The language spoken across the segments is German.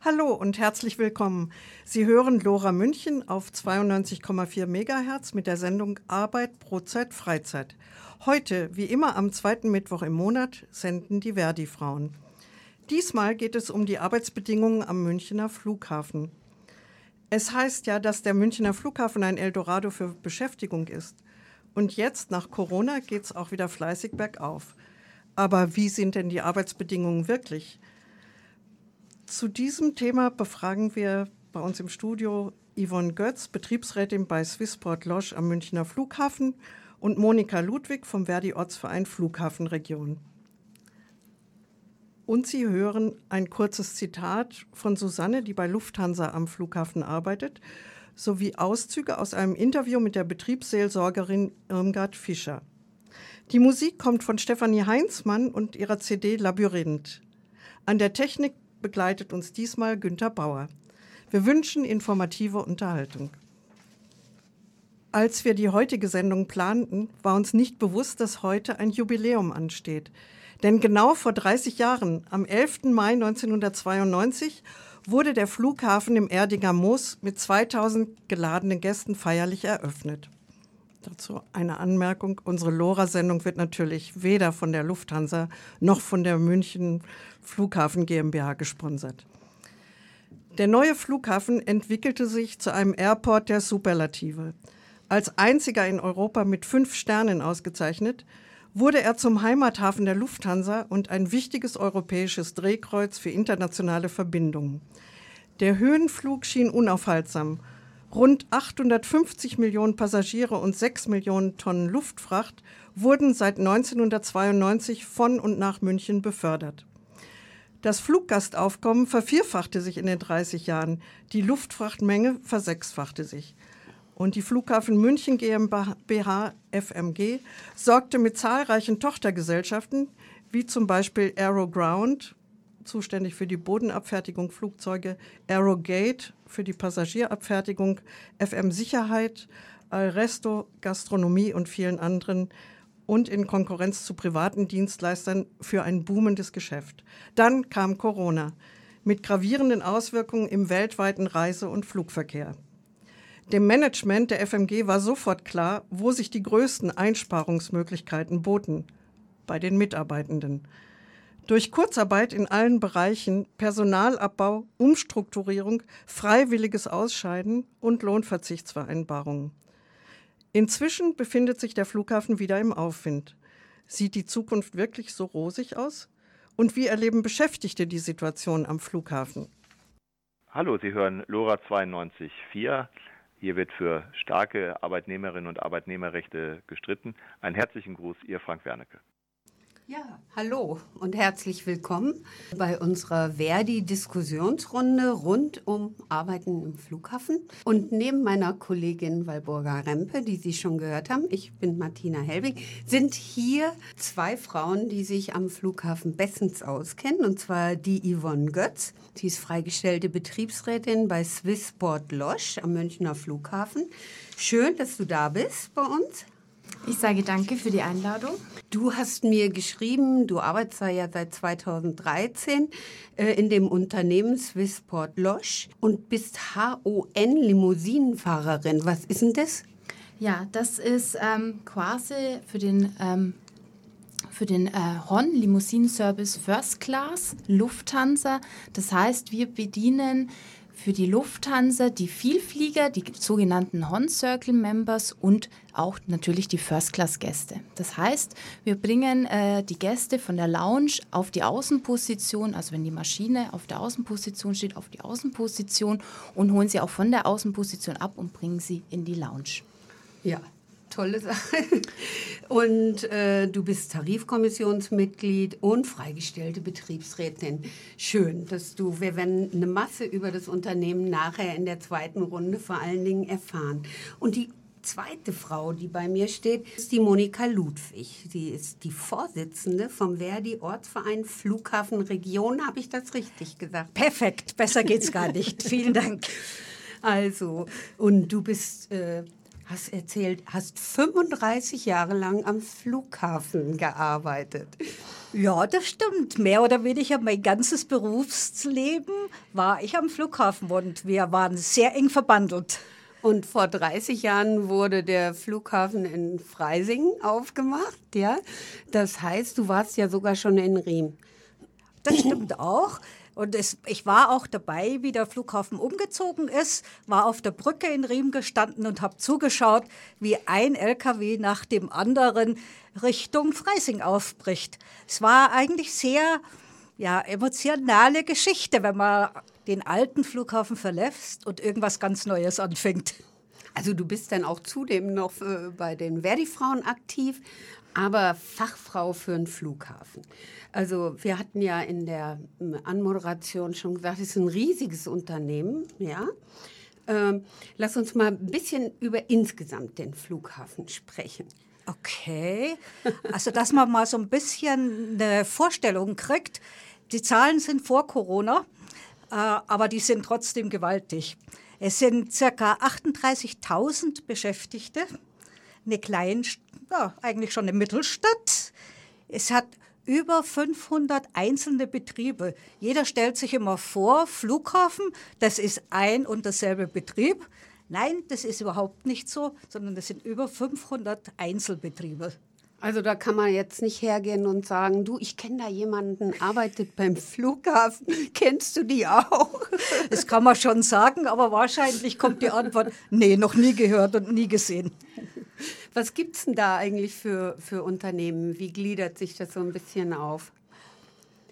Hallo und herzlich willkommen. Sie hören Lora München auf 92,4 MHz mit der Sendung Arbeit, Brotzeit, Freizeit. Heute, wie immer am zweiten Mittwoch im Monat, senden die Verdi-Frauen. Diesmal geht es um die Arbeitsbedingungen am Münchner Flughafen. Es heißt ja, dass der Münchner Flughafen ein Eldorado für Beschäftigung ist. Und jetzt, nach Corona, geht es auch wieder fleißig bergauf. Aber wie sind denn die Arbeitsbedingungen wirklich? Zu diesem Thema befragen wir bei uns im Studio Yvonne Götz, Betriebsrätin bei Swissport Losch am Münchner Flughafen und Monika Ludwig vom Verdi Ortsverein Flughafenregion. Und Sie hören ein kurzes Zitat von Susanne, die bei Lufthansa am Flughafen arbeitet, sowie Auszüge aus einem Interview mit der Betriebsseelsorgerin Irmgard Fischer. Die Musik kommt von Stefanie Heinzmann und ihrer CD Labyrinth. An der Technik begleitet uns diesmal Günter Bauer. Wir wünschen informative Unterhaltung. Als wir die heutige Sendung planten, war uns nicht bewusst, dass heute ein Jubiläum ansteht. Denn genau vor 30 Jahren, am 11. Mai 1992, wurde der Flughafen im Erdinger Moos mit 2000 geladenen Gästen feierlich eröffnet. Dazu eine Anmerkung. Unsere LoRa-Sendung wird natürlich weder von der Lufthansa noch von der München Flughafen GmbH gesponsert. Der neue Flughafen entwickelte sich zu einem Airport der Superlative. Als einziger in Europa mit fünf Sternen ausgezeichnet, wurde er zum Heimathafen der Lufthansa und ein wichtiges europäisches Drehkreuz für internationale Verbindungen. Der Höhenflug schien unaufhaltsam Rund 850 Millionen Passagiere und 6 Millionen Tonnen Luftfracht wurden seit 1992 von und nach München befördert. Das Fluggastaufkommen vervierfachte sich in den 30 Jahren, die Luftfrachtmenge versechsfachte sich. Und die Flughafen München GmbH FMG sorgte mit zahlreichen Tochtergesellschaften, wie zum Beispiel Aero Ground, zuständig für die Bodenabfertigung Flugzeuge, Aerogate für die Passagierabfertigung, FM Sicherheit, Alresto, Gastronomie und vielen anderen und in Konkurrenz zu privaten Dienstleistern für ein boomendes Geschäft. Dann kam Corona mit gravierenden Auswirkungen im weltweiten Reise- und Flugverkehr. Dem Management der FMG war sofort klar, wo sich die größten Einsparungsmöglichkeiten boten bei den Mitarbeitenden. Durch Kurzarbeit in allen Bereichen, Personalabbau, Umstrukturierung, freiwilliges Ausscheiden und Lohnverzichtsvereinbarungen. Inzwischen befindet sich der Flughafen wieder im Aufwind. Sieht die Zukunft wirklich so rosig aus? Und wie erleben Beschäftigte die Situation am Flughafen? Hallo, Sie hören Lora 92.4. Hier wird für starke Arbeitnehmerinnen und Arbeitnehmerrechte gestritten. Einen herzlichen Gruß, Ihr Frank Wernicke. Ja, hallo und herzlich willkommen bei unserer Verdi-Diskussionsrunde rund um Arbeiten im Flughafen. Und neben meiner Kollegin Walburga Rempe, die Sie schon gehört haben, ich bin Martina Helbig, sind hier zwei Frauen, die sich am Flughafen bestens auskennen. Und zwar die Yvonne Götz, sie ist freigestellte Betriebsrätin bei Swissport Losch am Münchner Flughafen. Schön, dass du da bist bei uns. Ich sage danke für die Einladung. Du hast mir geschrieben, du arbeitest ja seit 2013 äh, in dem Unternehmen Swissport Losch und bist HON Limousinenfahrerin. Was ist denn das? Ja, das ist ähm, quasi für den ähm, für den äh, HON Limousinenservice First Class Lufthansa. Das heißt, wir bedienen für die Lufthansa die Vielflieger, die sogenannten Hon Circle Members und auch natürlich die First-Class-Gäste. Das heißt, wir bringen äh, die Gäste von der Lounge auf die Außenposition, also wenn die Maschine auf der Außenposition steht, auf die Außenposition und holen sie auch von der Außenposition ab und bringen sie in die Lounge. Ja, tolle Sache. Und äh, du bist Tarifkommissionsmitglied und freigestellte Betriebsrätin. Schön, dass du, wir werden eine Masse über das Unternehmen nachher in der zweiten Runde vor allen Dingen erfahren. Und die zweite Frau, die bei mir steht, ist die Monika Ludwig. Sie ist die Vorsitzende vom Verdi Ortsverein Flughafen Region. Habe ich das richtig gesagt? Perfekt, besser geht's gar nicht. Vielen Dank. Also, und du bist äh, hast erzählt, hast 35 Jahre lang am Flughafen gearbeitet. Ja, das stimmt. Mehr oder weniger mein ganzes Berufsleben war ich am Flughafen und wir waren sehr eng verbandelt. Und vor 30 Jahren wurde der Flughafen in Freising aufgemacht, ja. Das heißt, du warst ja sogar schon in Riem. Das stimmt auch. Und es, ich war auch dabei, wie der Flughafen umgezogen ist, war auf der Brücke in Riem gestanden und habe zugeschaut, wie ein LKW nach dem anderen Richtung Freising aufbricht. Es war eigentlich sehr ja, emotionale Geschichte, wenn man den alten Flughafen verlässt und irgendwas ganz Neues anfängt. Also du bist dann auch zudem noch äh, bei den Verdi-Frauen aktiv, aber Fachfrau für einen Flughafen. Also wir hatten ja in der ähm, Anmoderation schon gesagt, es ist ein riesiges Unternehmen, ja. Ähm, lass uns mal ein bisschen über insgesamt den Flughafen sprechen. Okay, also dass man mal so ein bisschen eine Vorstellung kriegt. Die Zahlen sind vor Corona, äh, aber die sind trotzdem gewaltig. Es sind circa 38.000 Beschäftigte, eine kleine, ja, eigentlich schon eine Mittelstadt. Es hat über 500 einzelne Betriebe. Jeder stellt sich immer vor, Flughafen, das ist ein und derselbe Betrieb. Nein, das ist überhaupt nicht so, sondern das sind über 500 Einzelbetriebe. Also da kann man jetzt nicht hergehen und sagen, du, ich kenne da jemanden, arbeitet beim Flughafen, kennst du die auch? Das kann man schon sagen, aber wahrscheinlich kommt die Antwort, nee, noch nie gehört und nie gesehen. Was gibt es denn da eigentlich für, für Unternehmen? Wie gliedert sich das so ein bisschen auf?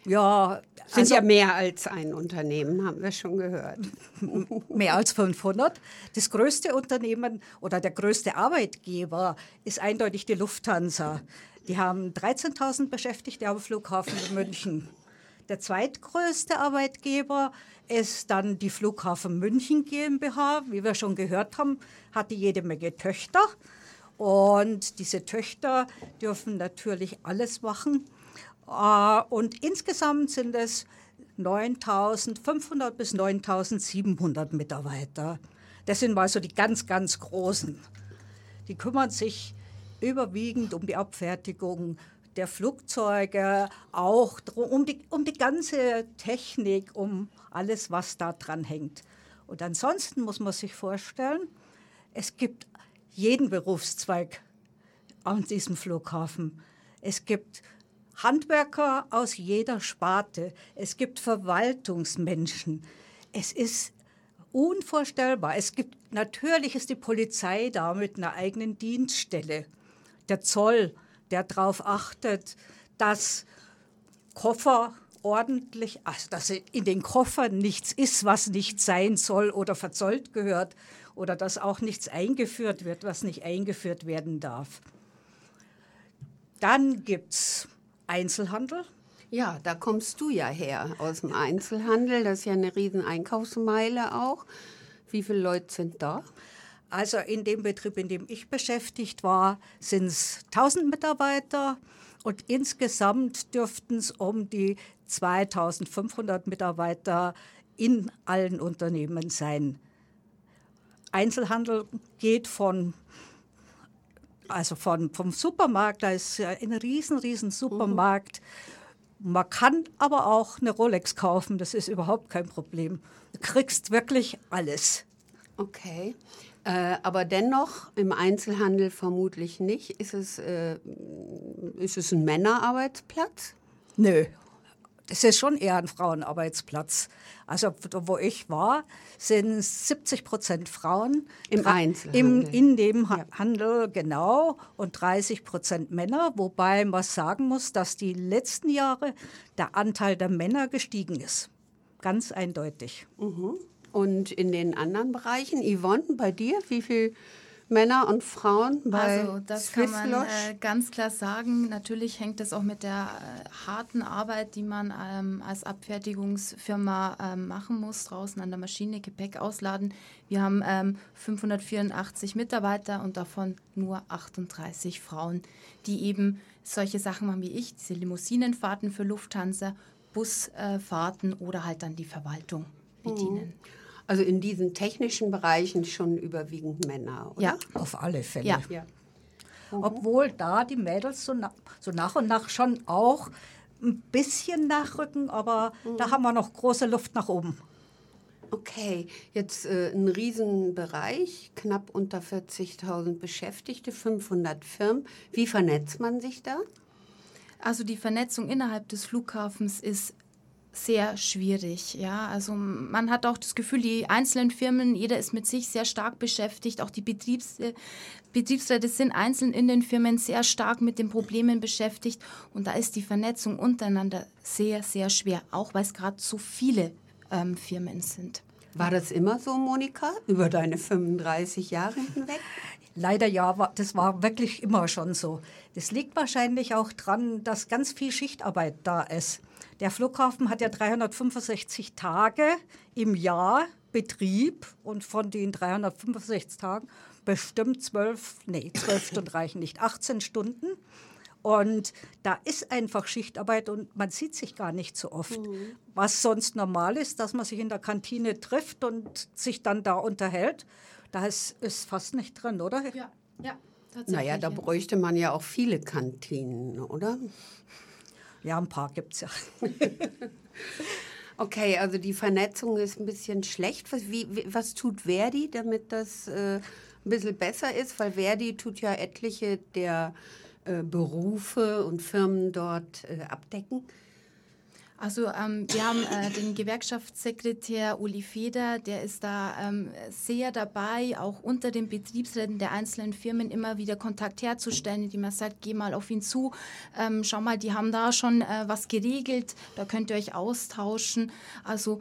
Ja, sind also, ja mehr als ein Unternehmen, haben wir schon gehört. Mehr als 500. Das größte Unternehmen oder der größte Arbeitgeber ist eindeutig die Lufthansa. Die haben 13.000 Beschäftigte am Flughafen in München. Der zweitgrößte Arbeitgeber ist dann die Flughafen München GmbH. Wie wir schon gehört haben, hat die jede Menge Töchter. Und diese Töchter dürfen natürlich alles machen. Äh, und insgesamt sind es 9.500 bis 9.700 Mitarbeiter. Das sind mal so die ganz, ganz Großen. Die kümmern sich überwiegend um die Abfertigung der Flugzeuge, auch um die, um die ganze Technik, um alles, was da dran hängt. Und ansonsten muss man sich vorstellen, es gibt jeden Berufszweig an diesem Flughafen. Es gibt Handwerker aus jeder Sparte. Es gibt Verwaltungsmenschen. Es ist unvorstellbar. Es gibt natürlich ist die Polizei da mit einer eigenen Dienststelle. Der Zoll, der darauf achtet, dass Koffer ordentlich, also dass in den Koffern nichts ist, was nicht sein soll oder verzollt gehört oder dass auch nichts eingeführt wird, was nicht eingeführt werden darf. Dann gibt es Einzelhandel. Ja, da kommst du ja her aus dem Einzelhandel. Das ist ja eine riesen Einkaufsmeile auch. Wie viele Leute sind da? Also in dem Betrieb, in dem ich beschäftigt war, sind es 1000 Mitarbeiter und insgesamt dürften es um die 2500 Mitarbeiter in allen Unternehmen sein. Einzelhandel geht von also von, vom Supermarkt, da ist ein riesen, riesen Supermarkt. Man kann aber auch eine Rolex kaufen, das ist überhaupt kein Problem. Du kriegst wirklich alles. Okay. Äh, aber dennoch im Einzelhandel vermutlich nicht. Ist es, äh, ist es ein Männerarbeitsplatz? Nö, es ist schon eher ein Frauenarbeitsplatz. Also wo ich war, sind 70 Prozent Frauen. Im Einzelhandel. Im, in dem ja. Handel, genau. Und 30 Prozent Männer. Wobei man sagen muss, dass die letzten Jahre der Anteil der Männer gestiegen ist. Ganz eindeutig. Mhm. Und in den anderen Bereichen, Yvonne, bei dir, wie viel Männer und Frauen bei Also das Swiss kann man äh, ganz klar sagen. Natürlich hängt das auch mit der äh, harten Arbeit, die man ähm, als Abfertigungsfirma ähm, machen muss, draußen an der Maschine Gepäck ausladen. Wir haben ähm, 584 Mitarbeiter und davon nur 38 Frauen, die eben solche Sachen machen wie ich, diese Limousinenfahrten für Lufthansa, Busfahrten oder halt dann die Verwaltung bedienen. Mhm. Also in diesen technischen Bereichen schon überwiegend Männer, oder? Ja, auf alle Fälle. Ja. ja. Mhm. Obwohl da die Mädels so, na, so nach und nach schon auch ein bisschen nachrücken, aber mhm. da haben wir noch große Luft nach oben. Okay, jetzt äh, ein Riesenbereich, knapp unter 40.000 Beschäftigte, 500 Firmen. Wie vernetzt man sich da? Also die Vernetzung innerhalb des Flughafens ist sehr schwierig. Ja, also man hat auch das Gefühl, die einzelnen Firmen, jeder ist mit sich sehr stark beschäftigt. Auch die Betriebs, Betriebsräte sind einzeln in den Firmen sehr stark mit den Problemen beschäftigt. Und da ist die Vernetzung untereinander sehr, sehr schwer, auch weil es gerade so viele ähm, Firmen sind. War das immer so, Monika, über deine 35 Jahre hinweg? Leider ja, das war wirklich immer schon so. Das liegt wahrscheinlich auch daran, dass ganz viel Schichtarbeit da ist. Der Flughafen hat ja 365 Tage im Jahr Betrieb und von den 365 Tagen bestimmt zwölf, nee, zwölf Stunden reichen nicht, 18 Stunden. Und da ist einfach Schichtarbeit und man sieht sich gar nicht so oft. Mhm. Was sonst normal ist, dass man sich in der Kantine trifft und sich dann da unterhält, da ist, ist fast nicht drin, oder? Ja, ja. Naja, da bräuchte man ja auch viele Kantinen, oder? Ja, ein paar gibt es ja. okay, also die Vernetzung ist ein bisschen schlecht. Was, wie, was tut Verdi, damit das äh, ein bisschen besser ist? Weil Verdi tut ja etliche der äh, Berufe und Firmen dort äh, abdecken. Also ähm, wir haben äh, den Gewerkschaftssekretär Uli Feder, der ist da ähm, sehr dabei, auch unter den Betriebsräten der einzelnen Firmen immer wieder Kontakt herzustellen, indem er sagt, geh mal auf ihn zu, ähm, schau mal, die haben da schon äh, was geregelt, da könnt ihr euch austauschen. Also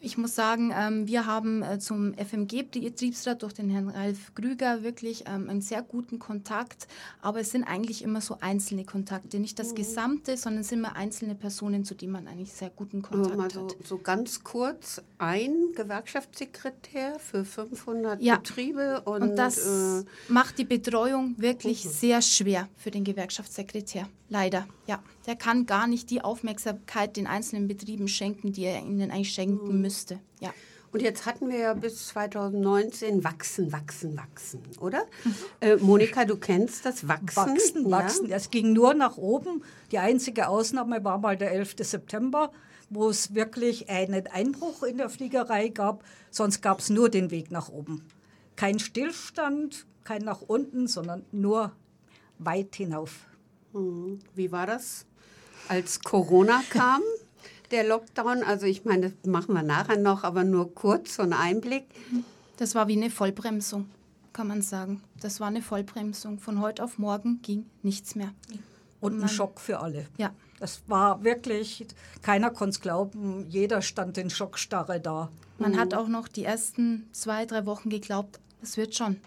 ich muss sagen, ähm, wir haben äh, zum FMG-Betriebsrat durch den Herrn Ralf Krüger wirklich ähm, einen sehr guten Kontakt, aber es sind eigentlich immer so einzelne Kontakte, nicht das mhm. Gesamte, sondern es sind immer einzelne Personen, zu denen man eigentlich sehr guten Kontakt mal so, hat. So ganz kurz, ein Gewerkschaftssekretär für 500 ja. Betriebe und, und das äh, macht die Betreuung wirklich mhm. sehr schwer für den Gewerkschaftssekretär. Leider, ja. Der kann gar nicht die Aufmerksamkeit den einzelnen Betrieben schenken, die er ihnen eigentlich schenken mhm. müsste. Ja. Und jetzt hatten wir ja bis 2019 wachsen, wachsen, wachsen, oder? Mhm. Äh, Monika, du kennst das Wachsen. Wachsen, ja? wachsen. Es ging nur nach oben. Die einzige Ausnahme war mal der 11. September, wo es wirklich einen Einbruch in der Fliegerei gab. Sonst gab es nur den Weg nach oben. Kein Stillstand, kein nach unten, sondern nur weit hinauf. Mhm. Wie war das, als Corona kam? Der Lockdown, also ich meine, das machen wir nachher noch, aber nur kurz so ein Einblick. Das war wie eine Vollbremsung, kann man sagen. Das war eine Vollbremsung. Von heute auf morgen ging nichts mehr. Und ein Schock für alle. Ja. Das war wirklich, keiner konnte es glauben, jeder stand in Schockstarre da. Man mhm. hat auch noch die ersten zwei, drei Wochen geglaubt, es wird schon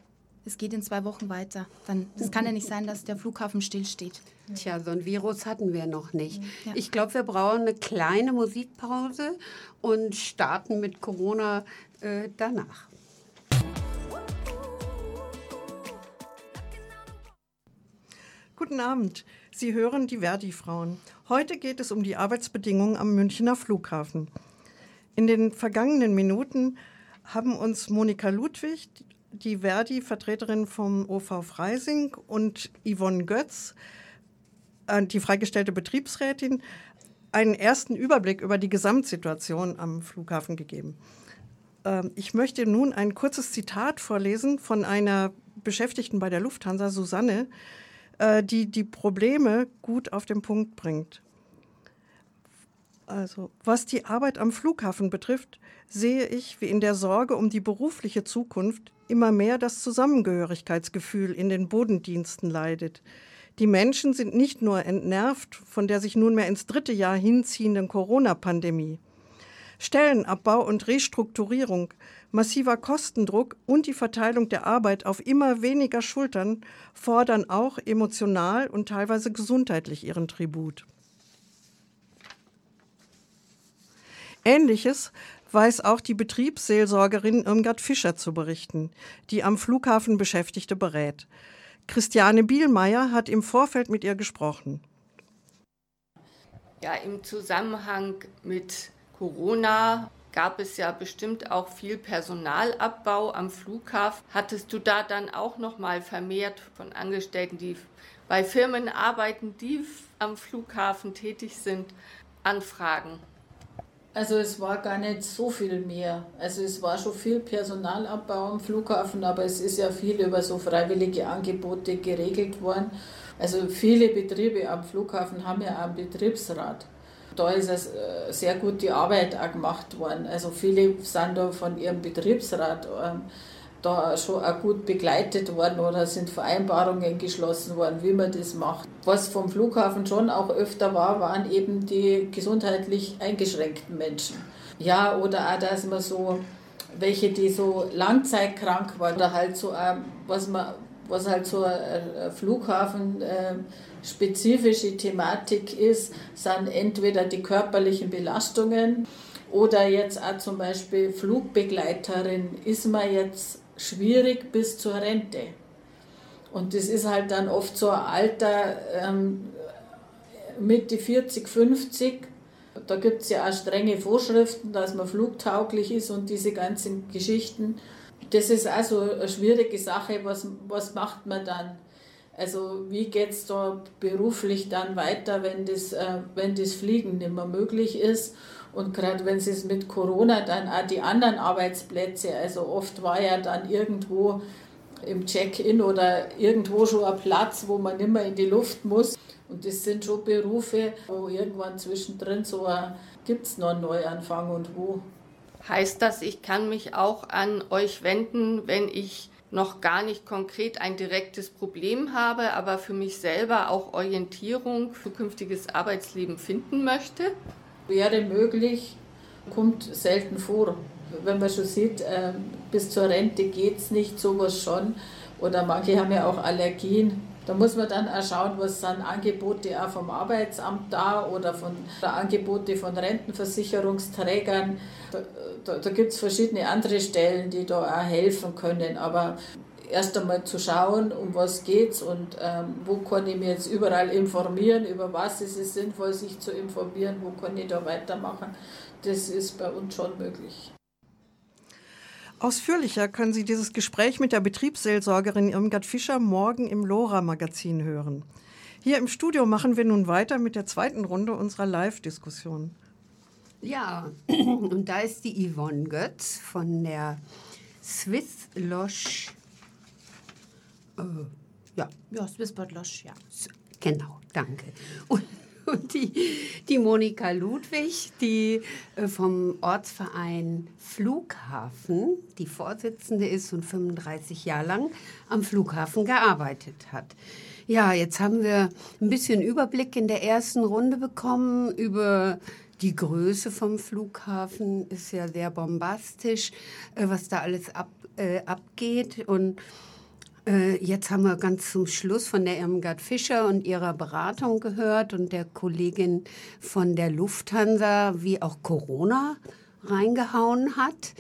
es geht in zwei Wochen weiter. Dann, das kann ja nicht sein, dass der Flughafen stillsteht. Tja, so ein Virus hatten wir noch nicht. Ja. Ich glaube, wir brauchen eine kleine Musikpause und starten mit Corona äh, danach. Guten Abend. Sie hören die Verdi-Frauen. Heute geht es um die Arbeitsbedingungen am Münchner Flughafen. In den vergangenen Minuten haben uns Monika Ludwig, die Verdi-Vertreterin vom OV Freising und Yvonne Götz, äh, die freigestellte Betriebsrätin, einen ersten Überblick über die Gesamtsituation am Flughafen gegeben. Ähm, ich möchte nun ein kurzes Zitat vorlesen von einer Beschäftigten bei der Lufthansa, Susanne, äh, die die Probleme gut auf den Punkt bringt. Also, was die Arbeit am Flughafen betrifft, sehe ich, wie in der Sorge um die berufliche Zukunft immer mehr das Zusammengehörigkeitsgefühl in den Bodendiensten leidet. Die Menschen sind nicht nur entnervt von der sich nunmehr ins dritte Jahr hinziehenden Corona-Pandemie. Stellenabbau und Restrukturierung, massiver Kostendruck und die Verteilung der Arbeit auf immer weniger Schultern fordern auch emotional und teilweise gesundheitlich ihren Tribut. Ähnliches weiß auch die Betriebsseelsorgerin Irmgard Fischer zu berichten, die am Flughafen Beschäftigte berät. Christiane Bielmeier hat im Vorfeld mit ihr gesprochen. Ja, im Zusammenhang mit Corona gab es ja bestimmt auch viel Personalabbau am Flughafen. Hattest du da dann auch noch mal vermehrt von Angestellten, die bei Firmen arbeiten, die am Flughafen tätig sind, anfragen? Also es war gar nicht so viel mehr. Also es war schon viel Personalabbau am Flughafen, aber es ist ja viel über so freiwillige Angebote geregelt worden. Also viele Betriebe am Flughafen haben ja einen Betriebsrat. Da ist es äh, sehr gut die Arbeit auch gemacht worden. Also viele sind da von ihrem Betriebsrat ähm, da schon auch gut begleitet worden oder sind Vereinbarungen geschlossen worden, wie man das macht. Was vom Flughafen schon auch öfter war, waren eben die gesundheitlich eingeschränkten Menschen. Ja, oder auch, dass man so welche, die so langzeitkrank waren oder halt so, was man was halt so ein Flughafen äh, Thematik ist, sind entweder die körperlichen Belastungen oder jetzt auch zum Beispiel Flugbegleiterin ist man jetzt schwierig bis zur Rente. Und das ist halt dann oft so ein Alter ähm, Mitte 40, 50. Da gibt es ja auch strenge Vorschriften, dass man flugtauglich ist und diese ganzen Geschichten. Das ist also eine schwierige Sache. Was, was macht man dann? Also wie geht es da beruflich dann weiter, wenn das, äh, wenn das Fliegen nicht mehr möglich ist? Und gerade wenn es mit Corona dann auch die anderen Arbeitsplätze, also oft war ja dann irgendwo im Check-in oder irgendwo schon ein Platz, wo man mehr in die Luft muss. Und das sind schon Berufe, wo irgendwann zwischendrin so gibt es noch einen Neuanfang und wo. Heißt das, ich kann mich auch an euch wenden, wenn ich noch gar nicht konkret ein direktes Problem habe, aber für mich selber auch Orientierung für künftiges Arbeitsleben finden möchte? Wäre möglich, kommt selten vor. Wenn man schon sieht, ähm, bis zur Rente geht es nicht, sowas schon. Oder manche haben ja auch Allergien. Da muss man dann auch schauen, was sind Angebote auch vom Arbeitsamt da oder von Angebote von Rentenversicherungsträgern. Da, da, da gibt es verschiedene andere Stellen, die da auch helfen können. Aber erst einmal zu schauen, um was geht's und ähm, wo kann ich mich jetzt überall informieren, über was ist es sinnvoll, sich zu informieren, wo kann ich da weitermachen. Das ist bei uns schon möglich. Ausführlicher können Sie dieses Gespräch mit der Betriebsseelsorgerin Irmgard Fischer morgen im LoRa-Magazin hören. Hier im Studio machen wir nun weiter mit der zweiten Runde unserer Live-Diskussion. Ja, und da ist die Yvonne Götz von der Swiss Losch äh, ja. Ja, Swissport Losch, ja. Genau, danke. Und, und die, die Monika Ludwig, die äh, vom Ortsverein Flughafen, die Vorsitzende ist und 35 Jahre lang am Flughafen gearbeitet hat. Ja, jetzt haben wir ein bisschen Überblick in der ersten Runde bekommen über die Größe vom Flughafen. Ist ja sehr bombastisch, äh, was da alles ab, äh, abgeht. Und äh, jetzt haben wir ganz zum Schluss von der Irmgard Fischer und ihrer Beratung gehört und der Kollegin von der Lufthansa, wie auch Corona reingehauen hat.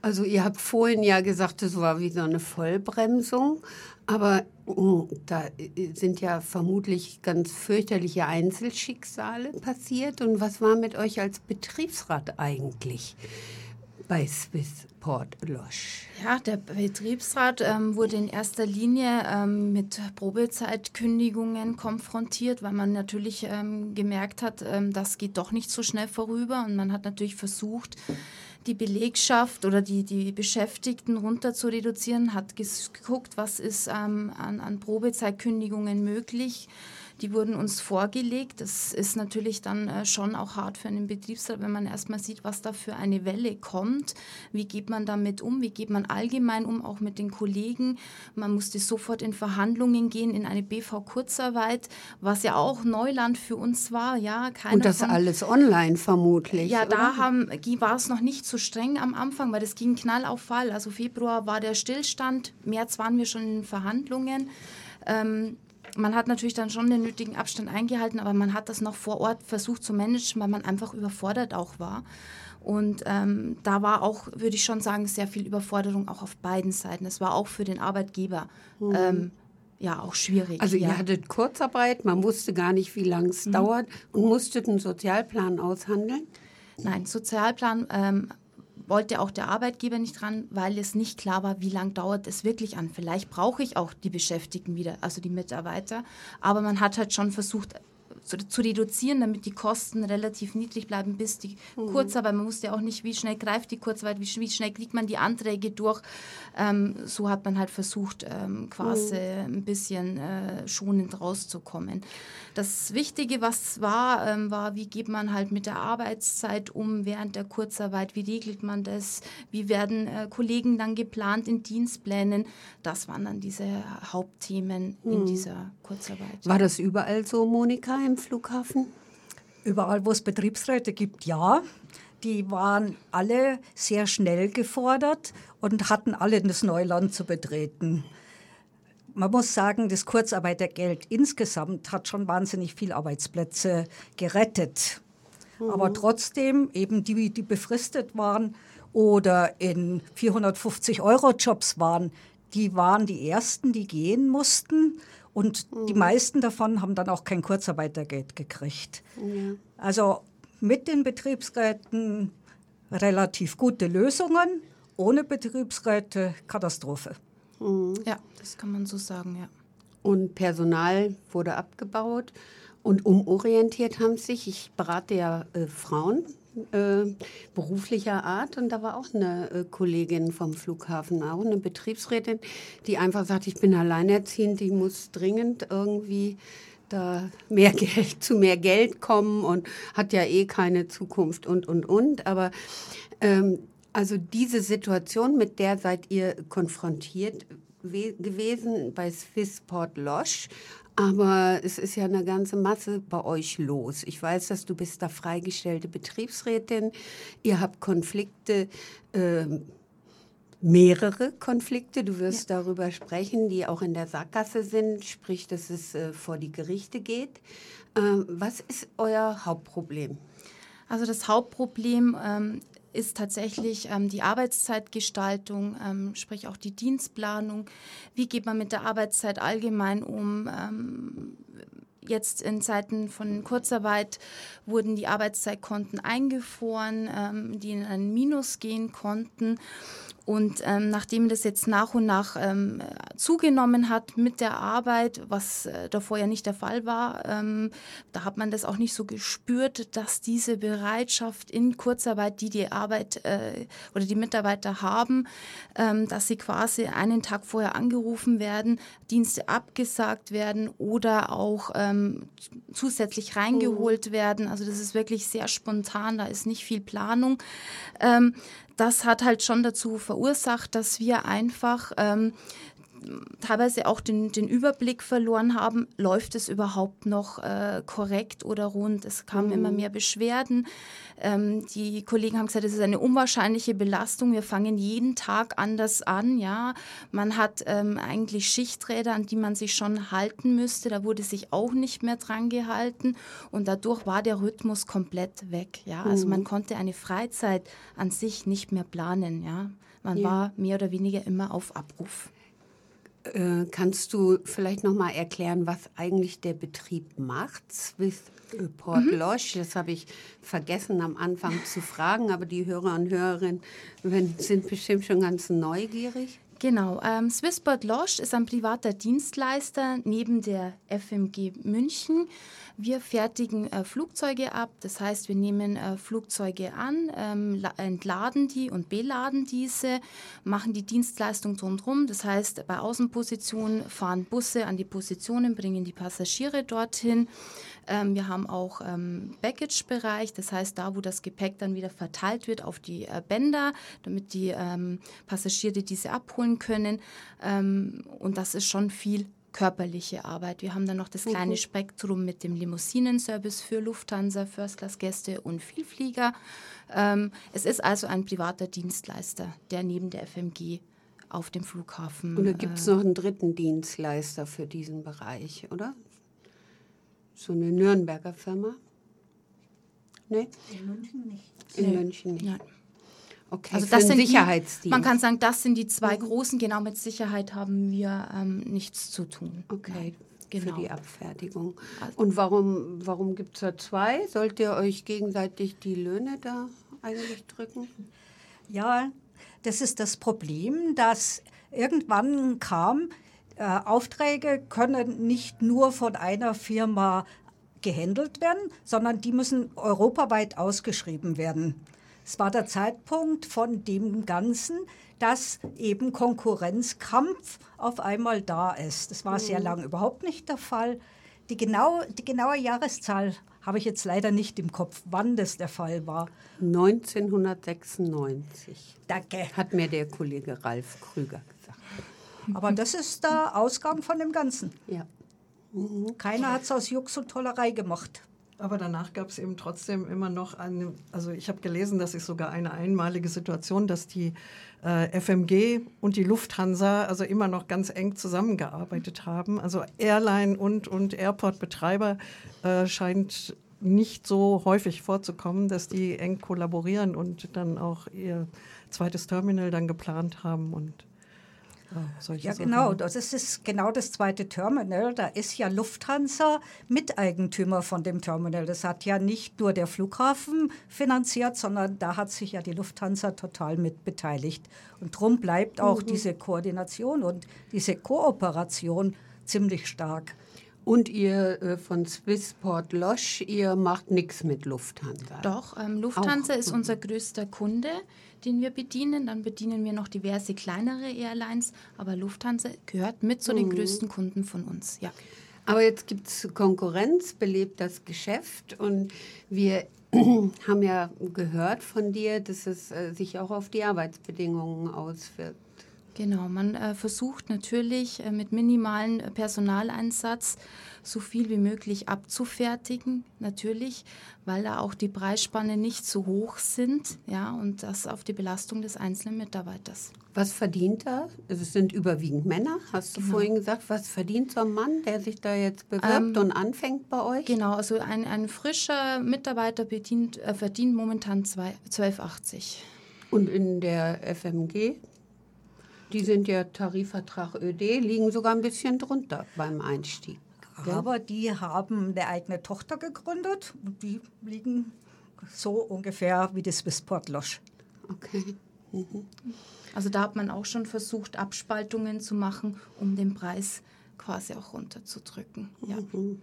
Also ihr habt vorhin ja gesagt, es war wie so eine Vollbremsung, aber mm, da äh, sind ja vermutlich ganz fürchterliche Einzelschicksale passiert. Und was war mit euch als Betriebsrat eigentlich? Bei Swissport Losch? Ja, der Betriebsrat ähm, wurde in erster Linie ähm, mit Probezeitkündigungen konfrontiert, weil man natürlich ähm, gemerkt hat, ähm, das geht doch nicht so schnell vorüber. Und man hat natürlich versucht, die Belegschaft oder die, die Beschäftigten runter zu reduzieren, hat geguckt, was ist ähm, an, an Probezeitkündigungen möglich die wurden uns vorgelegt. Das ist natürlich dann äh, schon auch hart für einen Betriebsrat, wenn man erstmal sieht, was da für eine Welle kommt. Wie geht man damit um? Wie geht man allgemein um, auch mit den Kollegen? Man musste sofort in Verhandlungen gehen, in eine BV-Kurzarbeit, was ja auch Neuland für uns war. Ja, Und das von, alles online vermutlich. Ja, da haben, war es noch nicht so streng am Anfang, weil das ging knall auf Fall. Also Februar war der Stillstand, März waren wir schon in Verhandlungen. Ähm, man hat natürlich dann schon den nötigen Abstand eingehalten, aber man hat das noch vor Ort versucht zu managen, weil man einfach überfordert auch war. Und ähm, da war auch, würde ich schon sagen, sehr viel Überforderung auch auf beiden Seiten. Es war auch für den Arbeitgeber mhm. ähm, ja auch schwierig. Also ja. ihr hattet Kurzarbeit, man wusste gar nicht, wie lange es mhm. dauert und musstet einen Sozialplan aushandeln? Nein, Sozialplan ähm, wollte auch der Arbeitgeber nicht dran, weil es nicht klar war, wie lange dauert es wirklich an. Vielleicht brauche ich auch die Beschäftigten wieder, also die Mitarbeiter. Aber man hat halt schon versucht, zu, zu, reduzieren, damit die Kosten relativ niedrig bleiben, bis die mhm. Kurzarbeit, man wusste ja auch nicht, wie schnell greift die Kurzarbeit, wie, wie schnell kriegt man die Anträge durch. Ähm, so hat man halt versucht, ähm, quasi mhm. ein bisschen äh, schonend rauszukommen. Das Wichtige, was war, ähm, war, wie geht man halt mit der Arbeitszeit um während der Kurzarbeit, wie regelt man das, wie werden äh, Kollegen dann geplant in Dienstplänen. Das waren dann diese Hauptthemen mhm. in dieser Kurzarbeit. War das überall so, Monika, im Flughafen? Überall, wo es Betriebsräte gibt, ja. Die waren alle sehr schnell gefordert und hatten alle das Neuland zu betreten. Man muss sagen, das Kurzarbeitergeld insgesamt hat schon wahnsinnig viele Arbeitsplätze gerettet. Mhm. Aber trotzdem, eben die, die befristet waren oder in 450-Euro-Jobs waren, die waren die ersten, die gehen mussten. Und mhm. die meisten davon haben dann auch kein Kurzarbeitergeld gekriegt. Ja. Also mit den Betriebsräten relativ gute Lösungen, ohne Betriebsräte Katastrophe. Mhm. Ja, das kann man so sagen, ja. Und Personal wurde abgebaut und umorientiert haben sich. Ich berate ja äh, Frauen äh, beruflicher Art. Und da war auch eine äh, Kollegin vom Flughafen, auch eine Betriebsrätin, die einfach sagt, ich bin alleinerziehend, die muss dringend irgendwie da mehr Geld, zu mehr Geld kommen und hat ja eh keine Zukunft und, und, und. Aber ähm, also diese Situation, mit der seid ihr konfrontiert gewesen bei Swissport Losch. Aber es ist ja eine ganze Masse bei euch los. Ich weiß, dass du bist da freigestellte Betriebsrätin. Ihr habt Konflikte, äh, mehrere Konflikte. Du wirst ja. darüber sprechen, die auch in der Sackgasse sind, sprich, dass es äh, vor die Gerichte geht. Ähm, was ist euer Hauptproblem? Also das Hauptproblem ähm, ist tatsächlich ähm, die Arbeitszeitgestaltung, ähm, sprich auch die Dienstplanung. Wie geht man mit der Arbeitszeit allgemein um? Ähm, jetzt in Zeiten von Kurzarbeit wurden die Arbeitszeitkonten eingefroren, ähm, die in ein Minus gehen konnten. Und ähm, nachdem das jetzt nach und nach ähm, zugenommen hat mit der Arbeit, was äh, davor ja nicht der Fall war, ähm, da hat man das auch nicht so gespürt, dass diese Bereitschaft in Kurzarbeit, die die Arbeit äh, oder die Mitarbeiter haben, ähm, dass sie quasi einen Tag vorher angerufen werden, Dienste abgesagt werden oder auch ähm, zusätzlich reingeholt oh. werden. Also das ist wirklich sehr spontan, da ist nicht viel Planung. Das hat halt schon dazu verursacht, dass wir einfach ähm, teilweise auch den, den Überblick verloren haben, läuft es überhaupt noch äh, korrekt oder rund. Es kamen mhm. immer mehr Beschwerden. Ähm, die Kollegen haben gesagt, es ist eine unwahrscheinliche Belastung. Wir fangen jeden Tag anders an. Ja, man hat ähm, eigentlich Schichträder, an die man sich schon halten müsste. Da wurde sich auch nicht mehr dran gehalten und dadurch war der Rhythmus komplett weg. Ja, also mhm. man konnte eine Freizeit an sich nicht mehr planen. Ja, man ja. war mehr oder weniger immer auf Abruf. Äh, kannst du vielleicht noch mal erklären, was eigentlich der Betrieb macht, Swiss Port mhm. Loche? Das habe ich vergessen am Anfang zu fragen, aber die Hörer und Hörerinnen sind bestimmt schon ganz neugierig. Genau, ähm, Swissport Losch ist ein privater Dienstleister neben der FMG München. Wir fertigen äh, Flugzeuge ab, das heißt, wir nehmen äh, Flugzeuge an, ähm, entladen die und beladen diese, machen die Dienstleistung drumherum. Das heißt, bei Außenpositionen fahren Busse an die Positionen, bringen die Passagiere dorthin. Ähm, wir haben auch ähm, Baggage-Bereich, das heißt da, wo das Gepäck dann wieder verteilt wird auf die äh, Bänder, damit die ähm, Passagiere diese abholen können. Ähm, und das ist schon viel körperliche Arbeit. Wir haben dann noch das mhm. kleine Spektrum mit dem Limousinenservice für Lufthansa, First-Class-Gäste und Vielflieger. Ähm, es ist also ein privater Dienstleister, der neben der FMG auf dem Flughafen. Und da gibt es äh, noch einen dritten Dienstleister für diesen Bereich, oder? So eine Nürnberger Firma? Nee? In München nicht. In nee. München nicht. Nein. Okay, also das sind Sicherheitsdienst. Die, man kann sagen, das sind die zwei mhm. großen. Genau mit Sicherheit haben wir ähm, nichts zu tun. Okay, genau. für die Abfertigung. Also Und warum, warum gibt es da zwei? Sollt ihr euch gegenseitig die Löhne da eigentlich drücken? Ja, das ist das Problem, dass irgendwann kam, äh, Aufträge können nicht nur von einer Firma gehandelt werden, sondern die müssen europaweit ausgeschrieben werden. Es war der Zeitpunkt von dem Ganzen, dass eben Konkurrenzkampf auf einmal da ist. Das war sehr lange überhaupt nicht der Fall. Die, genau, die genaue Jahreszahl habe ich jetzt leider nicht im Kopf, wann das der Fall war. 1996. Danke. Hat mir der Kollege Ralf Krüger gesagt. Aber das ist der Ausgang von dem Ganzen. Ja. Keiner hat es aus Jux und Tollerei gemacht. Aber danach gab es eben trotzdem immer noch eine, also ich habe gelesen, das ist sogar eine einmalige Situation, dass die äh, FMG und die Lufthansa also immer noch ganz eng zusammengearbeitet haben. Also Airline und, und Airport-Betreiber äh, scheint nicht so häufig vorzukommen, dass die eng kollaborieren und dann auch ihr zweites Terminal dann geplant haben und ja, genau. Das ist genau das zweite Terminal. Da ist ja Lufthansa Miteigentümer von dem Terminal. Das hat ja nicht nur der Flughafen finanziert, sondern da hat sich ja die Lufthansa total mit beteiligt. Und darum bleibt auch mhm. diese Koordination und diese Kooperation ziemlich stark. Und ihr äh, von Swissport Losch, ihr macht nichts mit Lufthansa. Doch, ähm, Lufthansa Auch. ist unser größter Kunde den wir bedienen. Dann bedienen wir noch diverse kleinere Airlines, aber Lufthansa gehört mit zu den mhm. größten Kunden von uns. Ja. Aber jetzt gibt es Konkurrenz, belebt das Geschäft und wir haben ja gehört von dir, dass es äh, sich auch auf die Arbeitsbedingungen auswirkt. Genau, man äh, versucht natürlich äh, mit minimalen äh, Personaleinsatz so viel wie möglich abzufertigen, natürlich, weil da auch die Preisspanne nicht so hoch sind, ja, und das auf die Belastung des einzelnen Mitarbeiters. Was verdient er? Also es sind überwiegend Männer, hast du genau. vorhin gesagt. Was verdient so ein Mann, der sich da jetzt bewirbt ähm, und anfängt bei euch? Genau, also ein, ein frischer Mitarbeiter bedient, äh, verdient momentan 12,80. Und in der FMG? Die sind ja Tarifvertrag ÖD, liegen sogar ein bisschen drunter beim Einstieg. Aber die haben eine eigene Tochter gegründet und die liegen so ungefähr wie das Swissport Losch. Okay. Mhm. Also da hat man auch schon versucht, Abspaltungen zu machen, um den Preis quasi auch runterzudrücken. Ja. Mhm.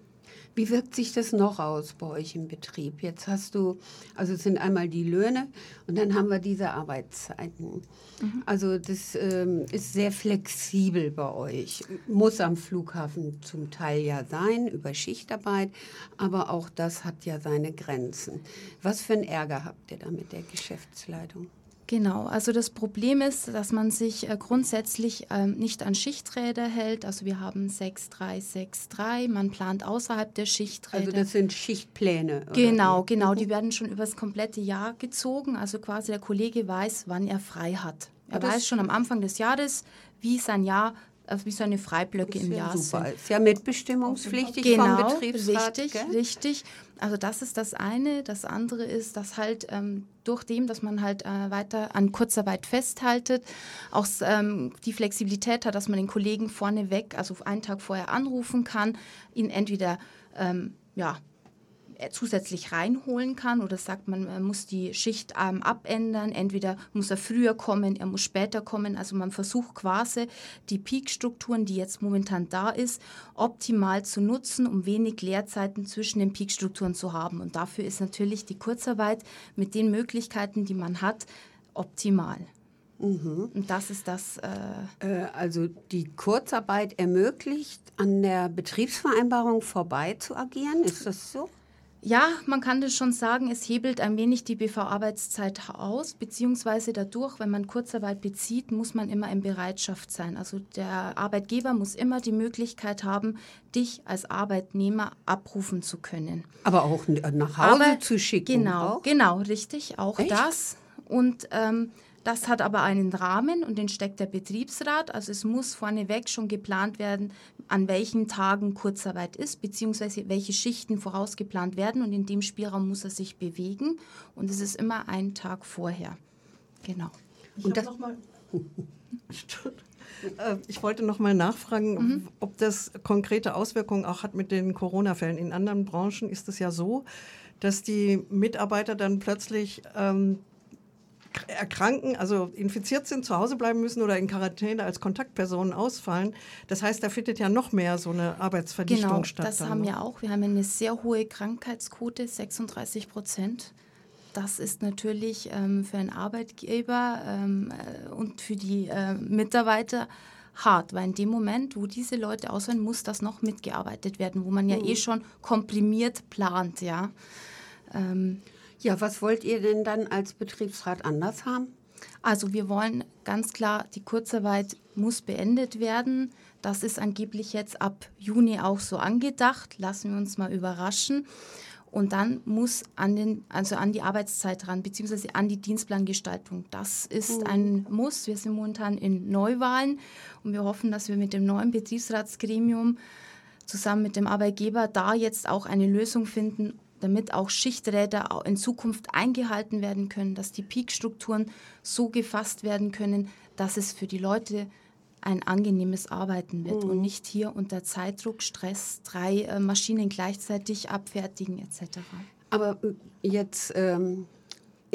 Wie wirkt sich das noch aus bei euch im Betrieb? Jetzt hast du, also es sind einmal die Löhne und dann haben wir diese Arbeitszeiten. Mhm. Also das ähm, ist sehr flexibel bei euch. Muss am Flughafen zum Teil ja sein, über Schichtarbeit, aber auch das hat ja seine Grenzen. Was für einen Ärger habt ihr da mit der Geschäftsleitung? Genau, also das Problem ist, dass man sich äh, grundsätzlich ähm, nicht an Schichträder hält. Also wir haben 6363, man plant außerhalb der Schichträder. Also das sind Schichtpläne. Oder? Genau, genau, die mhm. werden schon über das komplette Jahr gezogen. Also quasi der Kollege weiß, wann er frei hat. Er weiß schon am Anfang des Jahres, wie sein Jahr wie seine Freiblöcke im Jahr super. sind. Ist ja mitbestimmungspflichtig genau, vom Betriebsrat. Richtig, gell? richtig. Also das ist das eine. Das andere ist, dass halt ähm, durch dem, dass man halt äh, weiter an Kurzarbeit festhaltet, auch ähm, die Flexibilität hat, dass man den Kollegen vorneweg, also einen Tag vorher anrufen kann, ihn entweder ähm, ja, zusätzlich reinholen kann oder sagt man, man muss die Schicht ähm, abändern. Entweder muss er früher kommen, er muss später kommen. Also man versucht quasi die Peakstrukturen, die jetzt momentan da ist, optimal zu nutzen, um wenig Leerzeiten zwischen den Peakstrukturen zu haben. Und dafür ist natürlich die Kurzarbeit mit den Möglichkeiten, die man hat, optimal. Mhm. Und das ist das. Äh, äh also die Kurzarbeit ermöglicht, an der Betriebsvereinbarung vorbei zu agieren. Ist das so? Ja, man kann das schon sagen, es hebelt ein wenig die BV-Arbeitszeit aus, beziehungsweise dadurch, wenn man Kurzarbeit bezieht, muss man immer in Bereitschaft sein. Also der Arbeitgeber muss immer die Möglichkeit haben, dich als Arbeitnehmer abrufen zu können. Aber auch nach Hause Aber, zu schicken. Genau, auch? genau, richtig, auch Echt? das. Und ähm, das hat aber einen Rahmen und den steckt der Betriebsrat. Also es muss vorneweg schon geplant werden, an welchen Tagen Kurzarbeit ist, beziehungsweise welche Schichten vorausgeplant werden. Und in dem Spielraum muss er sich bewegen. Und es ist immer ein Tag vorher. Genau. Ich und das noch mal äh, ich wollte noch mal nachfragen, mhm. ob das konkrete Auswirkungen auch hat mit den Corona-Fällen. In anderen Branchen ist es ja so, dass die Mitarbeiter dann plötzlich ähm, erkranken, also infiziert sind, zu Hause bleiben müssen oder in Quarantäne als Kontaktpersonen ausfallen. Das heißt, da findet ja noch mehr so eine Arbeitsverdichtung genau, statt. Das haben wir auch. Wir haben eine sehr hohe Krankheitsquote, 36 Prozent. Das ist natürlich ähm, für einen Arbeitgeber ähm, äh, und für die äh, Mitarbeiter hart, weil in dem Moment, wo diese Leute ausfallen, muss das noch mitgearbeitet werden, wo man ja mhm. eh schon komprimiert plant, ja. Ähm, ja, was wollt ihr denn dann als Betriebsrat anders haben? Also wir wollen ganz klar, die Kurzarbeit muss beendet werden. Das ist angeblich jetzt ab Juni auch so angedacht. Lassen wir uns mal überraschen. Und dann muss an, den, also an die Arbeitszeit ran, beziehungsweise an die Dienstplangestaltung. Das ist mhm. ein Muss. Wir sind momentan in Neuwahlen und wir hoffen, dass wir mit dem neuen Betriebsratsgremium zusammen mit dem Arbeitgeber da jetzt auch eine Lösung finden, damit auch Schichträder in Zukunft eingehalten werden können, dass die Peakstrukturen so gefasst werden können, dass es für die Leute ein angenehmes Arbeiten wird mhm. und nicht hier unter Zeitdruck, Stress, drei äh, Maschinen gleichzeitig abfertigen etc. Aber äh, jetzt ähm,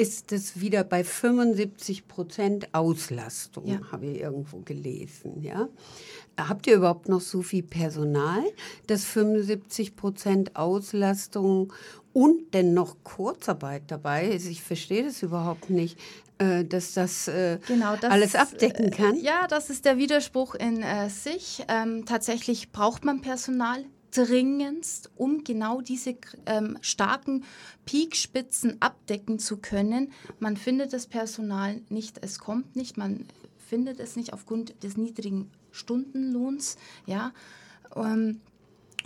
ist es wieder bei 75 Prozent Auslastung, ja. habe ich irgendwo gelesen. Ja? Habt ihr überhaupt noch so viel Personal, dass 75 Prozent Auslastung und dennoch Kurzarbeit dabei ist? Ich verstehe das überhaupt nicht äh, dass das, äh, genau, das, alles abdecken äh, kann? Ja, das ist der Widerspruch in äh, sich. Ähm, tatsächlich braucht man Personal dringendst, um genau diese ähm, starken Peakspitzen abdecken zu können. Man findet das Personal nicht, es kommt nicht, man findet es nicht aufgrund des niedrigen Stundenlohns. Ja, ähm,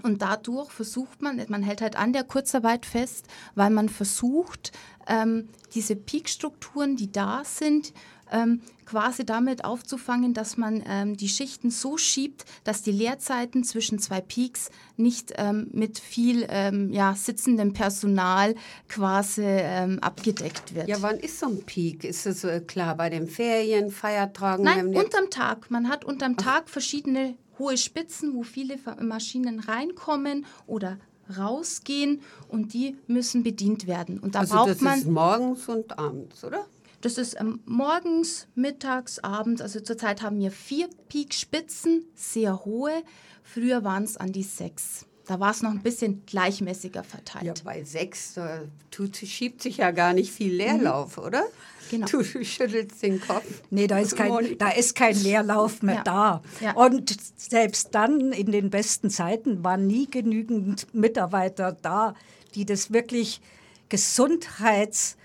und dadurch versucht man, man hält halt an der Kurzarbeit fest, weil man versucht, ähm, diese Peakstrukturen, die da sind, ähm, quasi damit aufzufangen, dass man ähm, die Schichten so schiebt, dass die Leerzeiten zwischen zwei Peaks nicht ähm, mit viel ähm, ja, sitzendem Personal quasi ähm, abgedeckt wird. Ja, wann ist so ein Peak? Ist es äh, klar bei den Ferien, Feiertagen? Nein, unterm Tag. Man hat unterm Tag verschiedene hohe Spitzen, wo viele Maschinen reinkommen oder rausgehen und die müssen bedient werden. Und da also braucht das man ist morgens und abends, oder? Das ist ähm, morgens, mittags, abends. Also zurzeit haben wir vier Peakspitzen, sehr hohe. Früher waren es an die sechs. Da war es noch ein bisschen gleichmäßiger verteilt. Ja, bei sechs da tut, schiebt sich ja gar nicht viel Leerlauf, mhm. oder? Genau. Du schüttelst den Kopf. Nee, da ist kein, da ist kein Leerlauf mehr ja. da. Ja. Und selbst dann, in den besten Zeiten, waren nie genügend Mitarbeiter da, die das wirklich gesundheits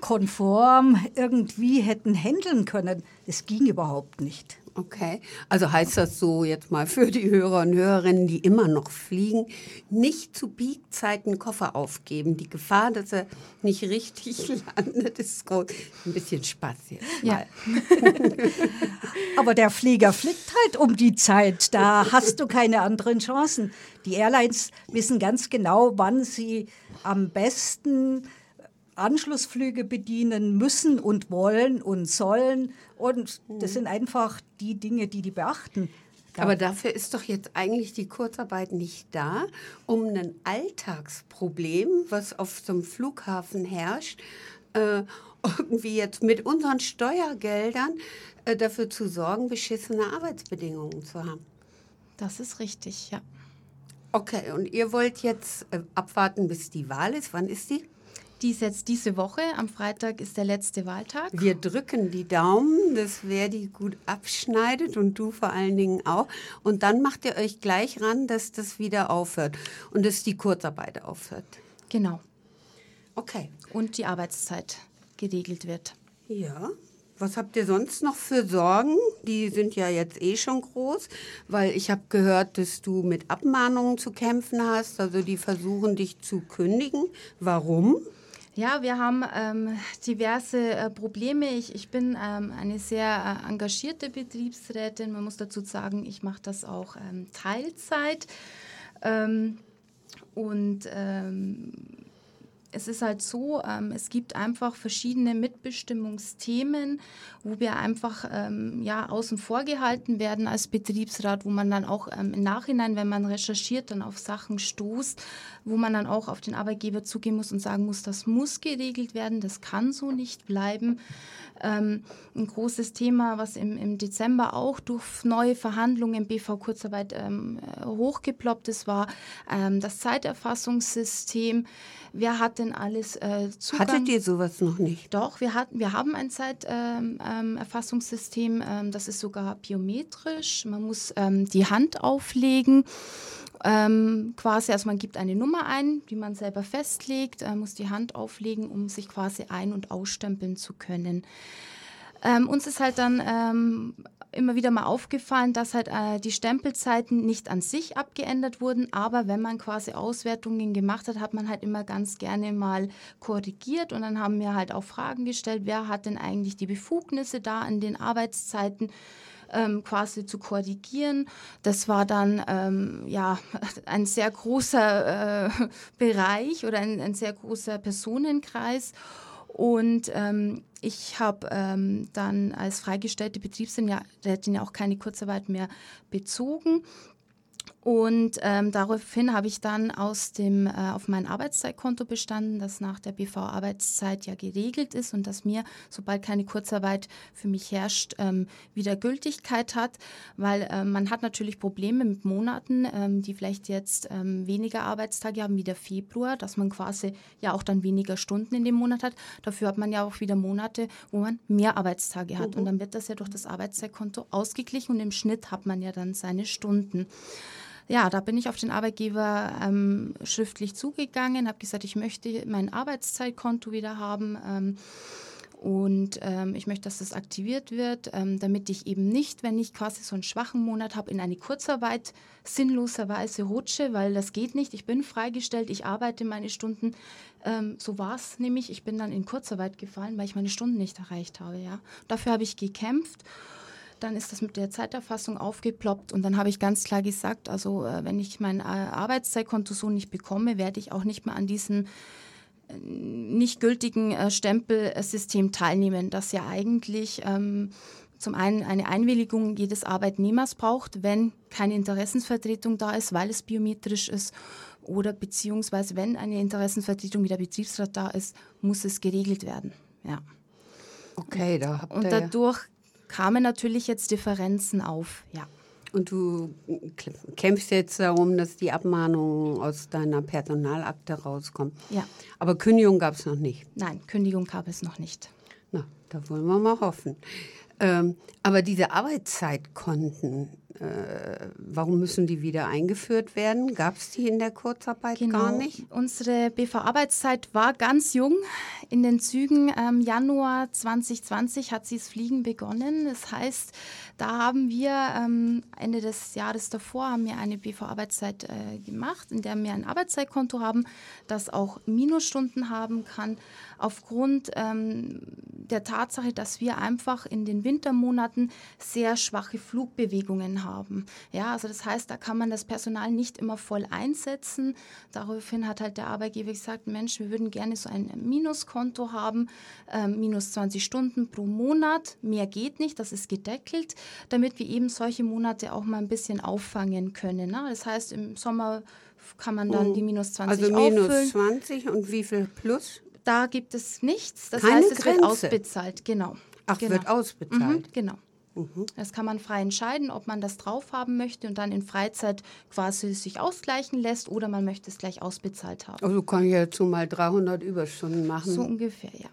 konform irgendwie hätten handeln können. Das ging überhaupt nicht. Okay, also heißt das so jetzt mal für die Hörer und Hörerinnen, die immer noch fliegen, nicht zu Peakzeiten Koffer aufgeben. Die Gefahr, dass er nicht richtig landet, ist groß. Ein bisschen Spaß jetzt. Ja. Aber der Flieger fliegt halt um die Zeit. Da hast du keine anderen Chancen. Die Airlines wissen ganz genau, wann sie am besten Anschlussflüge bedienen müssen und wollen und sollen. Und das sind einfach die Dinge, die die beachten. Aber dafür ist doch jetzt eigentlich die Kurzarbeit nicht da, um ein Alltagsproblem, was auf so einem Flughafen herrscht, äh, irgendwie jetzt mit unseren Steuergeldern äh, dafür zu sorgen, beschissene Arbeitsbedingungen zu haben. Das ist richtig, ja. Okay, und ihr wollt jetzt äh, abwarten, bis die Wahl ist. Wann ist die? Die ist jetzt diese Woche. Am Freitag ist der letzte Wahltag. Wir drücken die Daumen, dass Verdi gut abschneidet und du vor allen Dingen auch. Und dann macht ihr euch gleich ran, dass das wieder aufhört und dass die Kurzarbeit aufhört. Genau. Okay. Und die Arbeitszeit geregelt wird. Ja. Was habt ihr sonst noch für Sorgen? Die sind ja jetzt eh schon groß, weil ich habe gehört, dass du mit Abmahnungen zu kämpfen hast. Also die versuchen dich zu kündigen. Warum? Ja, wir haben ähm, diverse äh, Probleme. Ich, ich bin ähm, eine sehr äh, engagierte Betriebsrätin. Man muss dazu sagen, ich mache das auch ähm, Teilzeit. Ähm, und ähm, es ist halt so, ähm, es gibt einfach verschiedene Mitbestimmungsthemen, wo wir einfach ähm, ja, außen vor gehalten werden als Betriebsrat, wo man dann auch ähm, im Nachhinein, wenn man recherchiert, dann auf Sachen stoßt, wo man dann auch auf den Arbeitgeber zugehen muss und sagen muss, das muss geregelt werden, das kann so nicht bleiben. Ähm, ein großes Thema, was im, im, Dezember auch durch neue Verhandlungen im BV Kurzarbeit ähm, hochgeploppt ist, war ähm, das Zeiterfassungssystem. Wer hat denn alles äh, Zugang? Hattet ihr sowas noch nicht? Doch, wir, hatten, wir haben ein Zeiterfassungssystem, ähm, ähm, das ist sogar biometrisch. Man muss ähm, die Hand auflegen. Ähm, quasi, also man gibt eine Nummer ein, die man selber festlegt, äh, muss die Hand auflegen, um sich quasi ein- und ausstempeln zu können. Ähm, uns ist halt dann ähm, immer wieder mal aufgefallen, dass halt äh, die Stempelzeiten nicht an sich abgeändert wurden, aber wenn man quasi Auswertungen gemacht hat, hat man halt immer ganz gerne mal korrigiert und dann haben wir halt auch Fragen gestellt, wer hat denn eigentlich die Befugnisse da in den Arbeitszeiten ähm, quasi zu korrigieren. Das war dann ähm, ja ein sehr großer äh, Bereich oder ein, ein sehr großer Personenkreis. Und ähm, ich habe ähm, dann als freigestellte Betriebsrätin ja auch keine Kurzarbeit mehr bezogen. Und ähm, daraufhin habe ich dann aus dem, äh, auf mein Arbeitszeitkonto bestanden, das nach der BV-Arbeitszeit ja geregelt ist und das mir, sobald keine Kurzarbeit für mich herrscht, ähm, wieder Gültigkeit hat, weil ähm, man hat natürlich Probleme mit Monaten, ähm, die vielleicht jetzt ähm, weniger Arbeitstage haben, wie der Februar, dass man quasi ja auch dann weniger Stunden in dem Monat hat. Dafür hat man ja auch wieder Monate, wo man mehr Arbeitstage hat mhm. und dann wird das ja durch das Arbeitszeitkonto ausgeglichen und im Schnitt hat man ja dann seine Stunden ja, da bin ich auf den Arbeitgeber ähm, schriftlich zugegangen, habe gesagt, ich möchte mein Arbeitszeitkonto wieder haben. Ähm, und ähm, ich möchte, dass das aktiviert wird, ähm, damit ich eben nicht, wenn ich quasi so einen schwachen Monat habe, in eine Kurzarbeit sinnloserweise rutsche, weil das geht nicht. Ich bin freigestellt, ich arbeite meine Stunden. Ähm, so war es nämlich. Ich bin dann in Kurzarbeit gefallen, weil ich meine Stunden nicht erreicht habe. Ja. Dafür habe ich gekämpft dann ist das mit der Zeiterfassung aufgeploppt und dann habe ich ganz klar gesagt, also äh, wenn ich mein äh, Arbeitszeitkonto so nicht bekomme, werde ich auch nicht mehr an diesem äh, nicht gültigen Stempelsystem teilnehmen, das ja eigentlich ähm, zum einen eine Einwilligung jedes Arbeitnehmers braucht, wenn keine Interessensvertretung da ist, weil es biometrisch ist oder beziehungsweise wenn eine Interessensvertretung wie der Betriebsrat da ist, muss es geregelt werden. Ja. Okay, da habt ihr Und dadurch kamen natürlich jetzt Differenzen auf, ja. Und du kämpfst jetzt darum, dass die Abmahnungen aus deiner Personalakte rauskommen. Ja. Aber Kündigung gab es noch nicht. Nein, Kündigung gab es noch nicht. Na, da wollen wir mal hoffen. Ähm, aber diese Arbeitszeitkonten, äh, warum müssen die wieder eingeführt werden? Gab es die in der Kurzarbeit genau. gar nicht? Unsere BV-Arbeitszeit war ganz jung. In den Zügen ähm, Januar 2020 hat sie das Fliegen begonnen. Das heißt, da haben wir ähm, Ende des Jahres davor haben wir eine BV-Arbeitszeit äh, gemacht, in der wir ein Arbeitszeitkonto haben, das auch Minusstunden haben kann, aufgrund ähm, der Tatsache, dass wir einfach in den Wintermonaten sehr schwache Flugbewegungen haben. Ja, also das heißt, da kann man das Personal nicht immer voll einsetzen. Daraufhin hat halt der Arbeitgeber gesagt, Mensch, wir würden gerne so ein Minuskonto haben, äh, minus 20 Stunden pro Monat. Mehr geht nicht, das ist gedeckelt, damit wir eben solche Monate auch mal ein bisschen auffangen können. Ne? Das heißt, im Sommer kann man dann die minus 20 Also minus auffüllen. 20 und wie viel plus? Da gibt es nichts. Das Keine heißt, es Grenze. wird ausbezahlt. Genau. Ach, genau. wird ausbezahlt. Mhm, genau. Mhm. Das kann man frei entscheiden, ob man das drauf haben möchte und dann in Freizeit quasi sich ausgleichen lässt oder man möchte es gleich ausbezahlt haben. Also kann ich ja zu mal 300 Überstunden machen. So ungefähr, ja.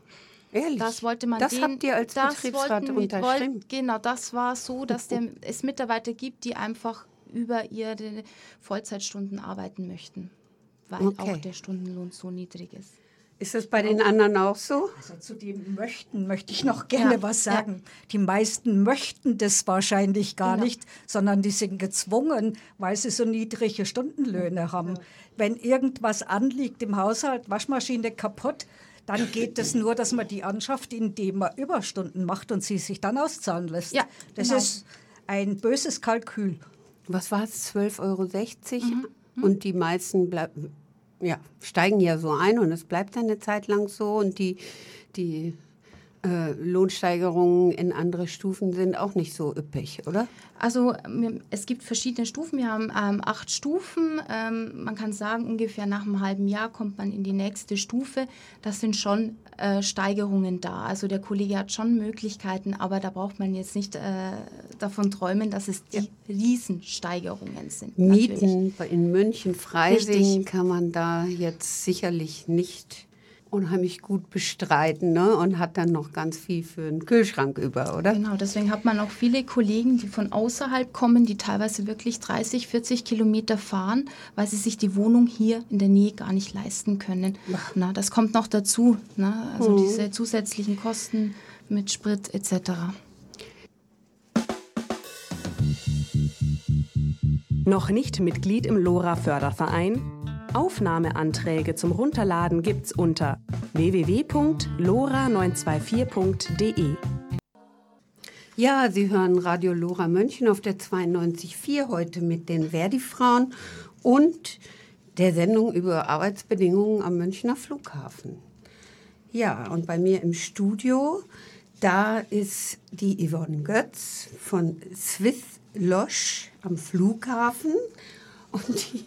Ehrlich? Das wollte man Das den, habt ihr als Betriebsrat unterschrieben? Wollt, genau, das war so, dass der, es Mitarbeiter gibt, die einfach über ihre Vollzeitstunden arbeiten möchten, weil Okay. auch der Stundenlohn so niedrig ist. Ist das bei den anderen auch so? Also zu dem Möchten möchte ich noch gerne Ja, was ja. sagen. Die meisten möchten das wahrscheinlich gar Genau. nicht, sondern die sind gezwungen, weil sie so niedrige Stundenlöhne haben. Wenn irgendwas anliegt im Haushalt, Waschmaschine kaputt, dann geht es nur, dass man die anschafft, indem man Überstunden macht und sie sich dann auszahlen lässt. Ja, das genau. ist ein böses Kalkül. Was war es? 12,60 Euro? Mhm. Und die meisten bleiben. Ja, steigen ja so ein und es bleibt dann eine Zeit lang so und die, die äh, Lohnsteigerungen in andere Stufen sind auch nicht so üppig, oder? Also es gibt verschiedene Stufen. Wir haben ähm, acht Stufen. Ähm, man kann sagen, ungefähr nach einem halben Jahr kommt man in die nächste Stufe. Das sind schon äh, Steigerungen da. Also der Kollege hat schon Möglichkeiten, aber da braucht man jetzt nicht äh, davon träumen, dass es die ja. Riesensteigerungen sind. Mieten natürlich. in München, Freising kann man da jetzt sicherlich nicht unheimlich gut bestreiten ne? und hat dann noch ganz viel für einen Kühlschrank über, oder? Genau, deswegen hat man auch viele Kollegen, die von außerhalb kommen, die teilweise wirklich 30, 40 Kilometer fahren, weil sie sich die Wohnung hier in der Nähe gar nicht leisten können. Na, das kommt noch dazu, ne? also mhm. diese zusätzlichen Kosten mit Sprit etc. Noch nicht Mitglied im LoRa Förderverein? Aufnahmeanträge zum Runterladen gibt's unter www.lora924.de. Ja, Sie hören Radio Lora München auf der 92.4 heute mit den Verdi-Frauen und der Sendung über Arbeitsbedingungen am Münchner Flughafen. Ja, und bei mir im Studio, da ist die Yvonne Götz von Swiss Losch am Flughafen und die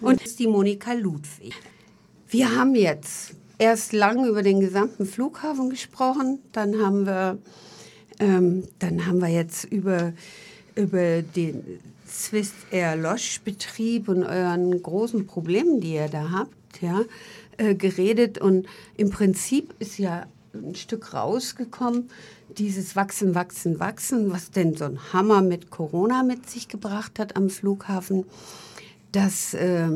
und die Monika Ludwig. Wir haben jetzt erst lang über den gesamten Flughafen gesprochen, dann haben wir, ähm, dann haben wir jetzt über, über den Swiss Air Losch Betrieb und euren großen Problemen, die ihr da habt, ja, äh, geredet. Und im Prinzip ist ja ein Stück rausgekommen, dieses Wachsen, Wachsen, Wachsen, was denn so ein Hammer mit Corona mit sich gebracht hat am Flughafen dass, äh,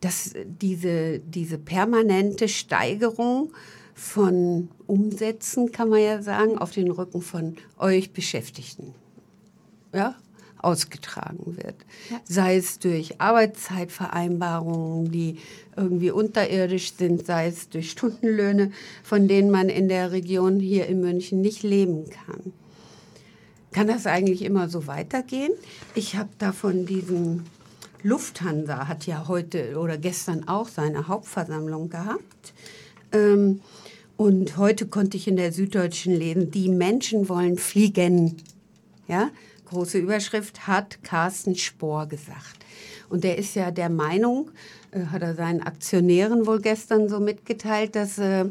dass diese, diese permanente Steigerung von Umsätzen, kann man ja sagen, auf den Rücken von euch Beschäftigten ja, ausgetragen wird. Ja. Sei es durch Arbeitszeitvereinbarungen, die irgendwie unterirdisch sind, sei es durch Stundenlöhne, von denen man in der Region hier in München nicht leben kann. Kann das eigentlich immer so weitergehen? Ich habe da von diesem Lufthansa hat ja heute oder gestern auch seine Hauptversammlung gehabt. Ähm, und heute konnte ich in der Süddeutschen lesen, die Menschen wollen fliegen. Ja, große Überschrift hat Carsten Spohr gesagt. Und der ist ja der Meinung, äh, hat er seinen Aktionären wohl gestern so mitgeteilt, dass äh,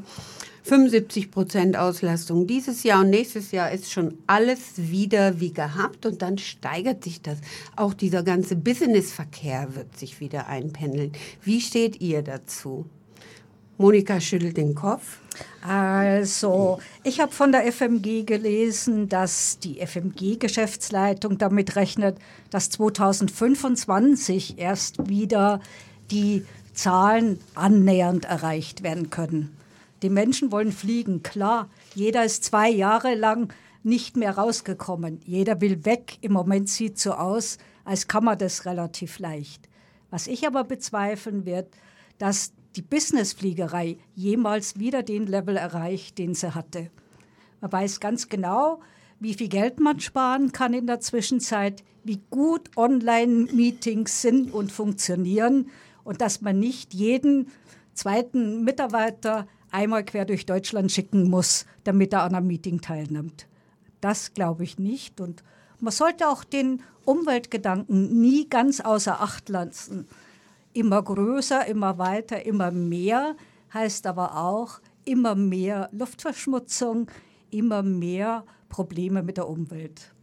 75 Prozent Auslastung dieses Jahr und nächstes Jahr ist schon alles wieder wie gehabt und dann steigert sich das. Auch dieser ganze Businessverkehr wird sich wieder einpendeln. Wie steht ihr dazu? Monika schüttelt den Kopf. Also, ich habe von der FMG gelesen, dass die FMG-Geschäftsleitung damit rechnet, dass 2025 erst wieder die Zahlen annähernd erreicht werden können. Die Menschen wollen fliegen, klar. Jeder ist zwei Jahre lang nicht mehr rausgekommen. Jeder will weg. Im Moment sieht so aus, als kann man das relativ leicht. Was ich aber bezweifeln wird, dass die Businessfliegerei jemals wieder den Level erreicht, den sie hatte. Man weiß ganz genau, wie viel Geld man sparen kann in der Zwischenzeit, wie gut Online-Meetings sind und funktionieren und dass man nicht jeden zweiten Mitarbeiter einmal quer durch Deutschland schicken muss, damit er an einem Meeting teilnimmt. Das glaube ich nicht. Und man sollte auch den Umweltgedanken nie ganz außer Acht lassen. Immer größer, immer weiter, immer mehr heißt aber auch immer mehr Luftverschmutzung, immer mehr Probleme mit der Umwelt.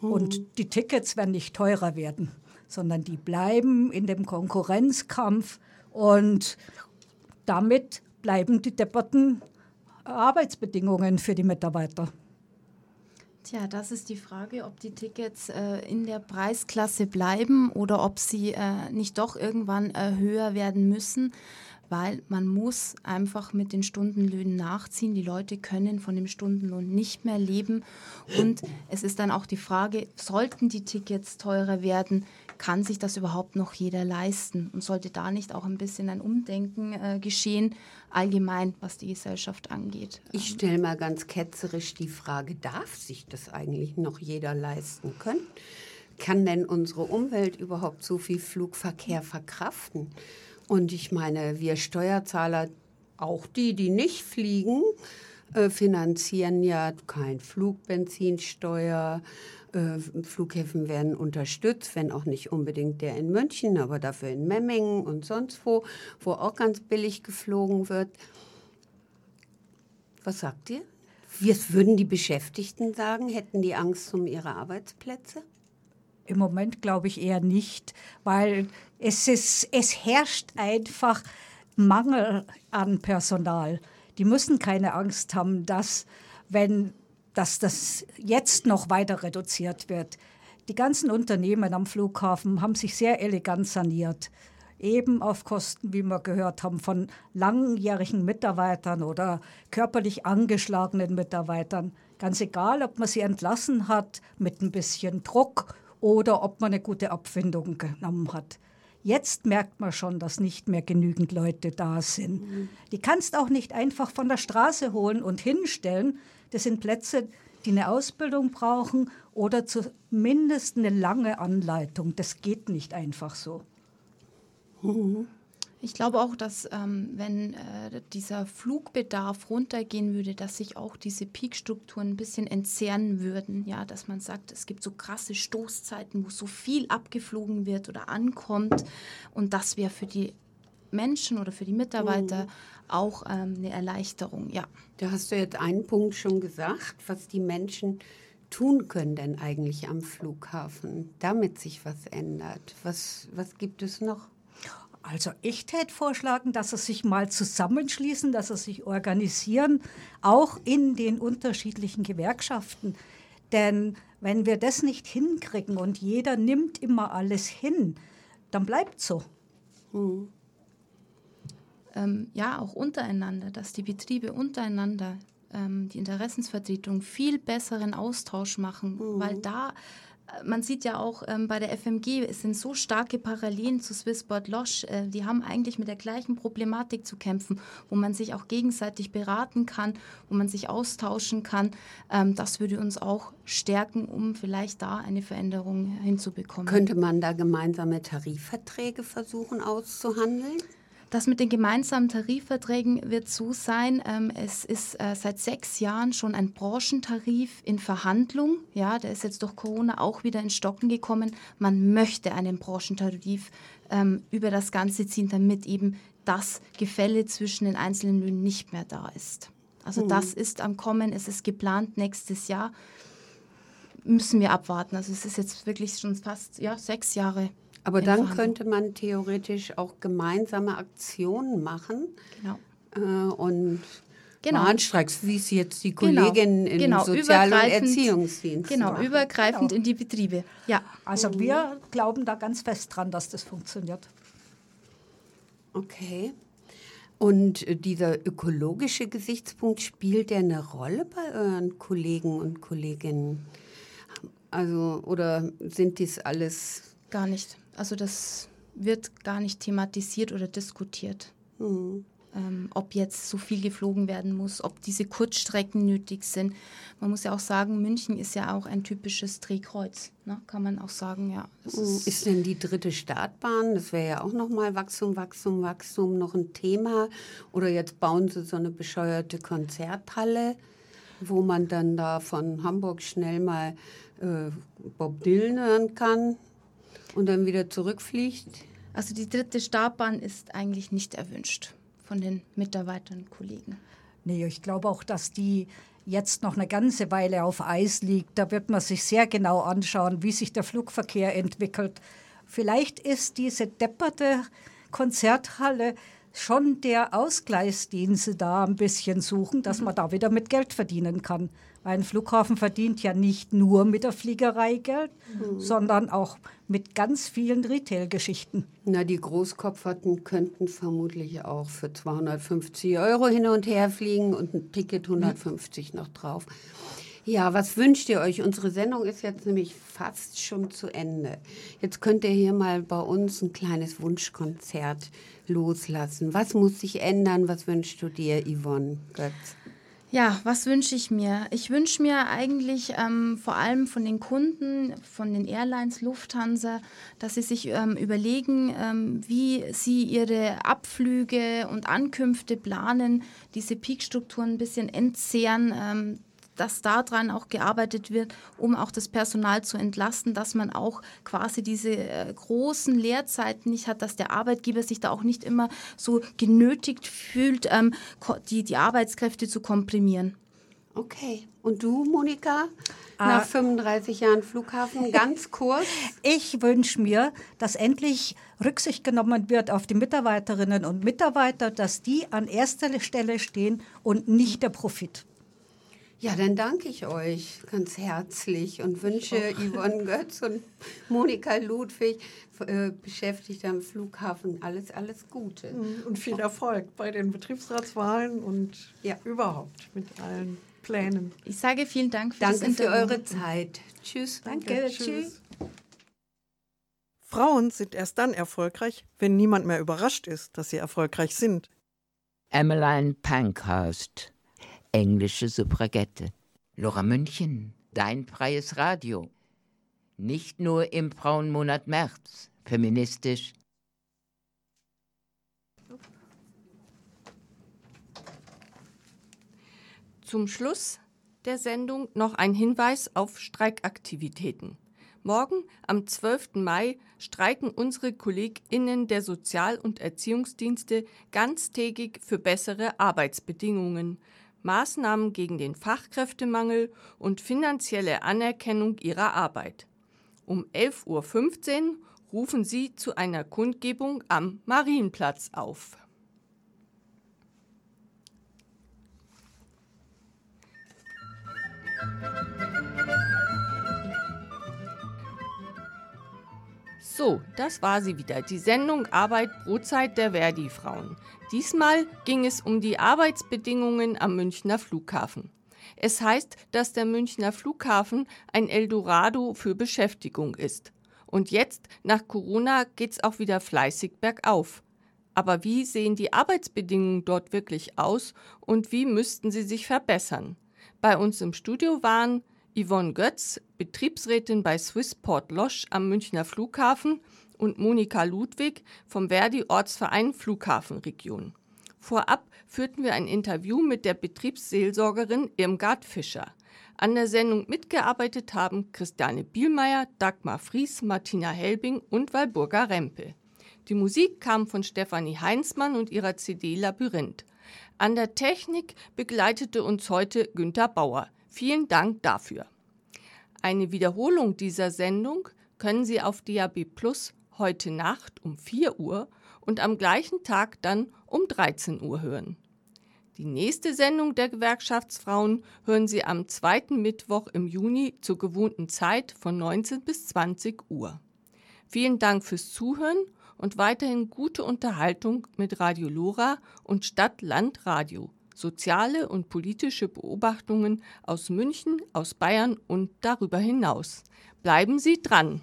Mhm. Und die Tickets werden nicht teurer werden, sondern die bleiben in dem Konkurrenzkampf und damit bleiben die depperten Arbeitsbedingungen für die Mitarbeiter. Tja, das ist die Frage, ob die Tickets äh, in der Preisklasse bleiben oder ob sie äh, nicht doch irgendwann äh, höher werden müssen, weil man muss einfach mit den Stundenlöhnen nachziehen. Die Leute können von dem Stundenlohn nicht mehr leben. Und es ist dann auch die Frage, sollten die Tickets teurer werden, kann sich das überhaupt noch jeder leisten? Und sollte da nicht auch ein bisschen ein Umdenken äh, geschehen, allgemein, was die Gesellschaft angeht? Ich stelle mal ganz ketzerisch die Frage, darf sich das eigentlich noch jeder leisten können? Kann denn unsere Umwelt überhaupt so viel Flugverkehr verkraften? Und ich meine, wir Steuerzahler, auch die, die nicht fliegen, äh, finanzieren ja kein Flugbenzinsteuer. Äh, Flughäfen werden unterstützt, wenn auch nicht unbedingt der in München, aber dafür in Memmingen und sonst wo, wo auch ganz billig geflogen wird. Was sagt ihr? Was würden die Beschäftigten sagen? Hätten die Angst um ihre Arbeitsplätze? Im Moment glaube ich eher nicht, weil es, ist, es herrscht einfach Mangel an Personal. Die müssen keine Angst haben, dass, wenn, dass das jetzt noch weiter reduziert wird. Die ganzen Unternehmen am Flughafen haben sich sehr elegant saniert. Eben auf Kosten, wie wir gehört haben, von langjährigen Mitarbeitern oder körperlich angeschlagenen Mitarbeitern. Ganz egal, ob man sie entlassen hat mit ein bisschen Druck oder ob man eine gute Abfindung genommen hat. Jetzt merkt man schon, dass nicht mehr genügend Leute da sind. Die kannst auch nicht einfach von der Straße holen und hinstellen. Das sind Plätze, die eine Ausbildung brauchen oder zumindest eine lange Anleitung. Das geht nicht einfach so. Mhm. Ich glaube auch, dass ähm, wenn äh, dieser Flugbedarf runtergehen würde, dass sich auch diese Peakstrukturen ein bisschen entzerren würden. Ja, dass man sagt, es gibt so krasse Stoßzeiten, wo so viel abgeflogen wird oder ankommt. Und das wäre für die Menschen oder für die Mitarbeiter mhm. auch ähm, eine Erleichterung. Ja. Da hast du jetzt einen Punkt schon gesagt, was die Menschen tun können denn eigentlich am Flughafen, damit sich was ändert. Was, was gibt es noch? Also ich täte vorschlagen, dass sie sich mal zusammenschließen, dass sie sich organisieren, auch in den unterschiedlichen Gewerkschaften. Denn wenn wir das nicht hinkriegen und jeder nimmt immer alles hin, dann bleibt so. Mhm. Ähm, ja, auch untereinander, dass die Betriebe untereinander ähm, die Interessensvertretung viel besseren Austausch machen, mhm. weil da man sieht ja auch ähm, bei der FMG, es sind so starke Parallelen zu Swissport Losch. Äh, die haben eigentlich mit der gleichen Problematik zu kämpfen, wo man sich auch gegenseitig beraten kann, wo man sich austauschen kann. Ähm, das würde uns auch stärken, um vielleicht da eine Veränderung hinzubekommen. Könnte man da gemeinsame Tarifverträge versuchen auszuhandeln? Das mit den gemeinsamen Tarifverträgen wird so sein. Ähm, es ist äh, seit sechs Jahren schon ein Branchentarif in Verhandlung. Ja, der ist jetzt durch Corona auch wieder in Stocken gekommen. Man möchte einen Branchentarif ähm, über das Ganze ziehen, damit eben das Gefälle zwischen den einzelnen Löhnen nicht mehr da ist. Also mhm. das ist am Kommen. Es ist geplant nächstes Jahr. Müssen wir abwarten. Also es ist jetzt wirklich schon fast ja, sechs Jahre aber dann könnte man theoretisch auch gemeinsame Aktionen machen. Genau. Äh, und genau. Warnstreiks, wie es jetzt die. Kolleginnen genau. im genau. Sozial- und Erziehungsdienst Genau, machen. übergreifend genau. in die Betriebe. Ja. Also mhm. wir glauben da ganz fest dran, dass das funktioniert. Okay. Und äh, dieser ökologische Gesichtspunkt, spielt der eine Rolle bei euren Kollegen und Kolleginnen? Also, oder sind dies alles Gar nicht. Also das wird gar nicht thematisiert oder diskutiert. Mhm. Ähm, ob jetzt so viel geflogen werden muss, ob diese Kurzstrecken nötig sind. Man muss ja auch sagen, München ist ja auch ein typisches Drehkreuz, ne? kann man auch sagen, ja. Ist, ist, denn die dritte Startbahn, das wäre ja auch nochmal Wachstum, Wachstum, Wachstum, noch ein Thema? Oder jetzt bauen sie so eine bescheuerte Konzerthalle, wo man dann da von Hamburg schnell mal äh, Bob Dylan hören kann? Und dann wieder zurückfliegt? Also die dritte Startbahn ist eigentlich nicht erwünscht von den Mitarbeitern und Kollegen. Nee, ich glaube auch, dass die jetzt noch eine ganze Weile auf Eis liegt. Da wird man sich sehr genau anschauen, wie sich der Flugverkehr entwickelt. Vielleicht ist diese depperte Konzerthalle schon der Ausgleich, den sie da ein bisschen suchen, dass man da wieder mit Geld verdienen kann. Ein Flughafen verdient ja nicht nur mit der Fliegerei Geld, mhm. sondern auch mit ganz vielen Retail-Geschichten. Na, die Großkopferten könnten vermutlich auch für 250 Euro hin und her fliegen und ein Ticket 150 mhm. noch drauf. Ja, was wünscht ihr euch? Unsere Sendung ist jetzt nämlich fast schon zu Ende. Jetzt könnt ihr hier mal bei uns ein kleines Wunschkonzert loslassen. Was muss sich ändern? Was wünschst du dir, Yvonne Götz? Ja, was wünsche ich mir? Ich wünsche mir eigentlich ähm, vor allem von den Kunden, von den Airlines, Lufthansa, dass sie sich ähm, überlegen, ähm, wie sie ihre Abflüge und Ankünfte planen, diese Peakstrukturen ein bisschen entzehren, ähm, dass daran auch gearbeitet wird, um auch das Personal zu entlasten, dass man auch quasi diese äh, großen Leerzeiten nicht hat, dass der Arbeitgeber sich da auch nicht immer so genötigt fühlt, ähm, die, die Arbeitskräfte zu komprimieren. Okay. Und du, Monika, nach äh, 35 Jahren Flughafen, ganz kurz? Ich wünsche mir, dass endlich Rücksicht genommen wird auf die Mitarbeiterinnen und Mitarbeiter, dass die an erster Stelle stehen und nicht der Profit. Ja, dann danke ich euch ganz herzlich und wünsche Yvonne Götz und Monika Ludwig, äh, beschäftigt am Flughafen, alles, alles Gute. Mhm, und viel Erfolg bei den Betriebsratswahlen und ja. überhaupt mit allen Plänen. Ich sage vielen Dank für Danke für eure Zeit. Tschüss. Danke. Danke. Tschüss. Frauen sind erst dann erfolgreich, wenn niemand mehr überrascht ist, dass sie erfolgreich sind. Emmeline Pankhurst englische Suffragette. Lora München, dein freies Radio. Nicht nur im Frauenmonat März, feministisch. Zum Schluss der Sendung noch ein Hinweis auf Streikaktivitäten. Morgen, am 12. Mai, streiken unsere KollegInnen der Sozial- und Erziehungsdienste ganztägig für bessere Arbeitsbedingungen. Maßnahmen gegen den Fachkräftemangel und finanzielle Anerkennung ihrer Arbeit. Um 11.15 Uhr rufen sie zu einer Kundgebung am Marienplatz auf. So, das war sie wieder, die Sendung Arbeit Brotzeit der Verdi-Frauen. Diesmal ging es um die Arbeitsbedingungen am Münchner Flughafen. Es heißt, dass der Münchner Flughafen ein Eldorado für Beschäftigung ist. Und jetzt, nach Corona, geht's auch wieder fleißig bergauf. Aber wie sehen die Arbeitsbedingungen dort wirklich aus und wie müssten sie sich verbessern? Bei uns im Studio waren Yvonne Götz, Betriebsrätin bei Swissport Losch am Münchner Flughafen und Monika Ludwig vom Verdi Ortsverein Flughafenregion. Vorab führten wir ein Interview mit der Betriebsseelsorgerin Irmgard Fischer. An der Sendung mitgearbeitet haben Christiane Bielmeier, Dagmar Fries, Martina Helbing und Walburga Rempe. Die Musik kam von Stefanie Heinzmann und ihrer CD Labyrinth. An der Technik begleitete uns heute Günter Bauer. Vielen Dank dafür. Eine Wiederholung dieser Sendung können Sie auf DAB Plus heute Nacht um 4 Uhr und am gleichen Tag dann um 13 Uhr hören. Die nächste Sendung der Gewerkschaftsfrauen hören Sie am zweiten Mittwoch im Juni zur gewohnten Zeit von 19 bis 20 Uhr. Vielen Dank fürs Zuhören und weiterhin gute Unterhaltung mit Radio Lora und Stadt-Land Radio soziale und politische Beobachtungen aus München, aus Bayern und darüber hinaus. Bleiben Sie dran!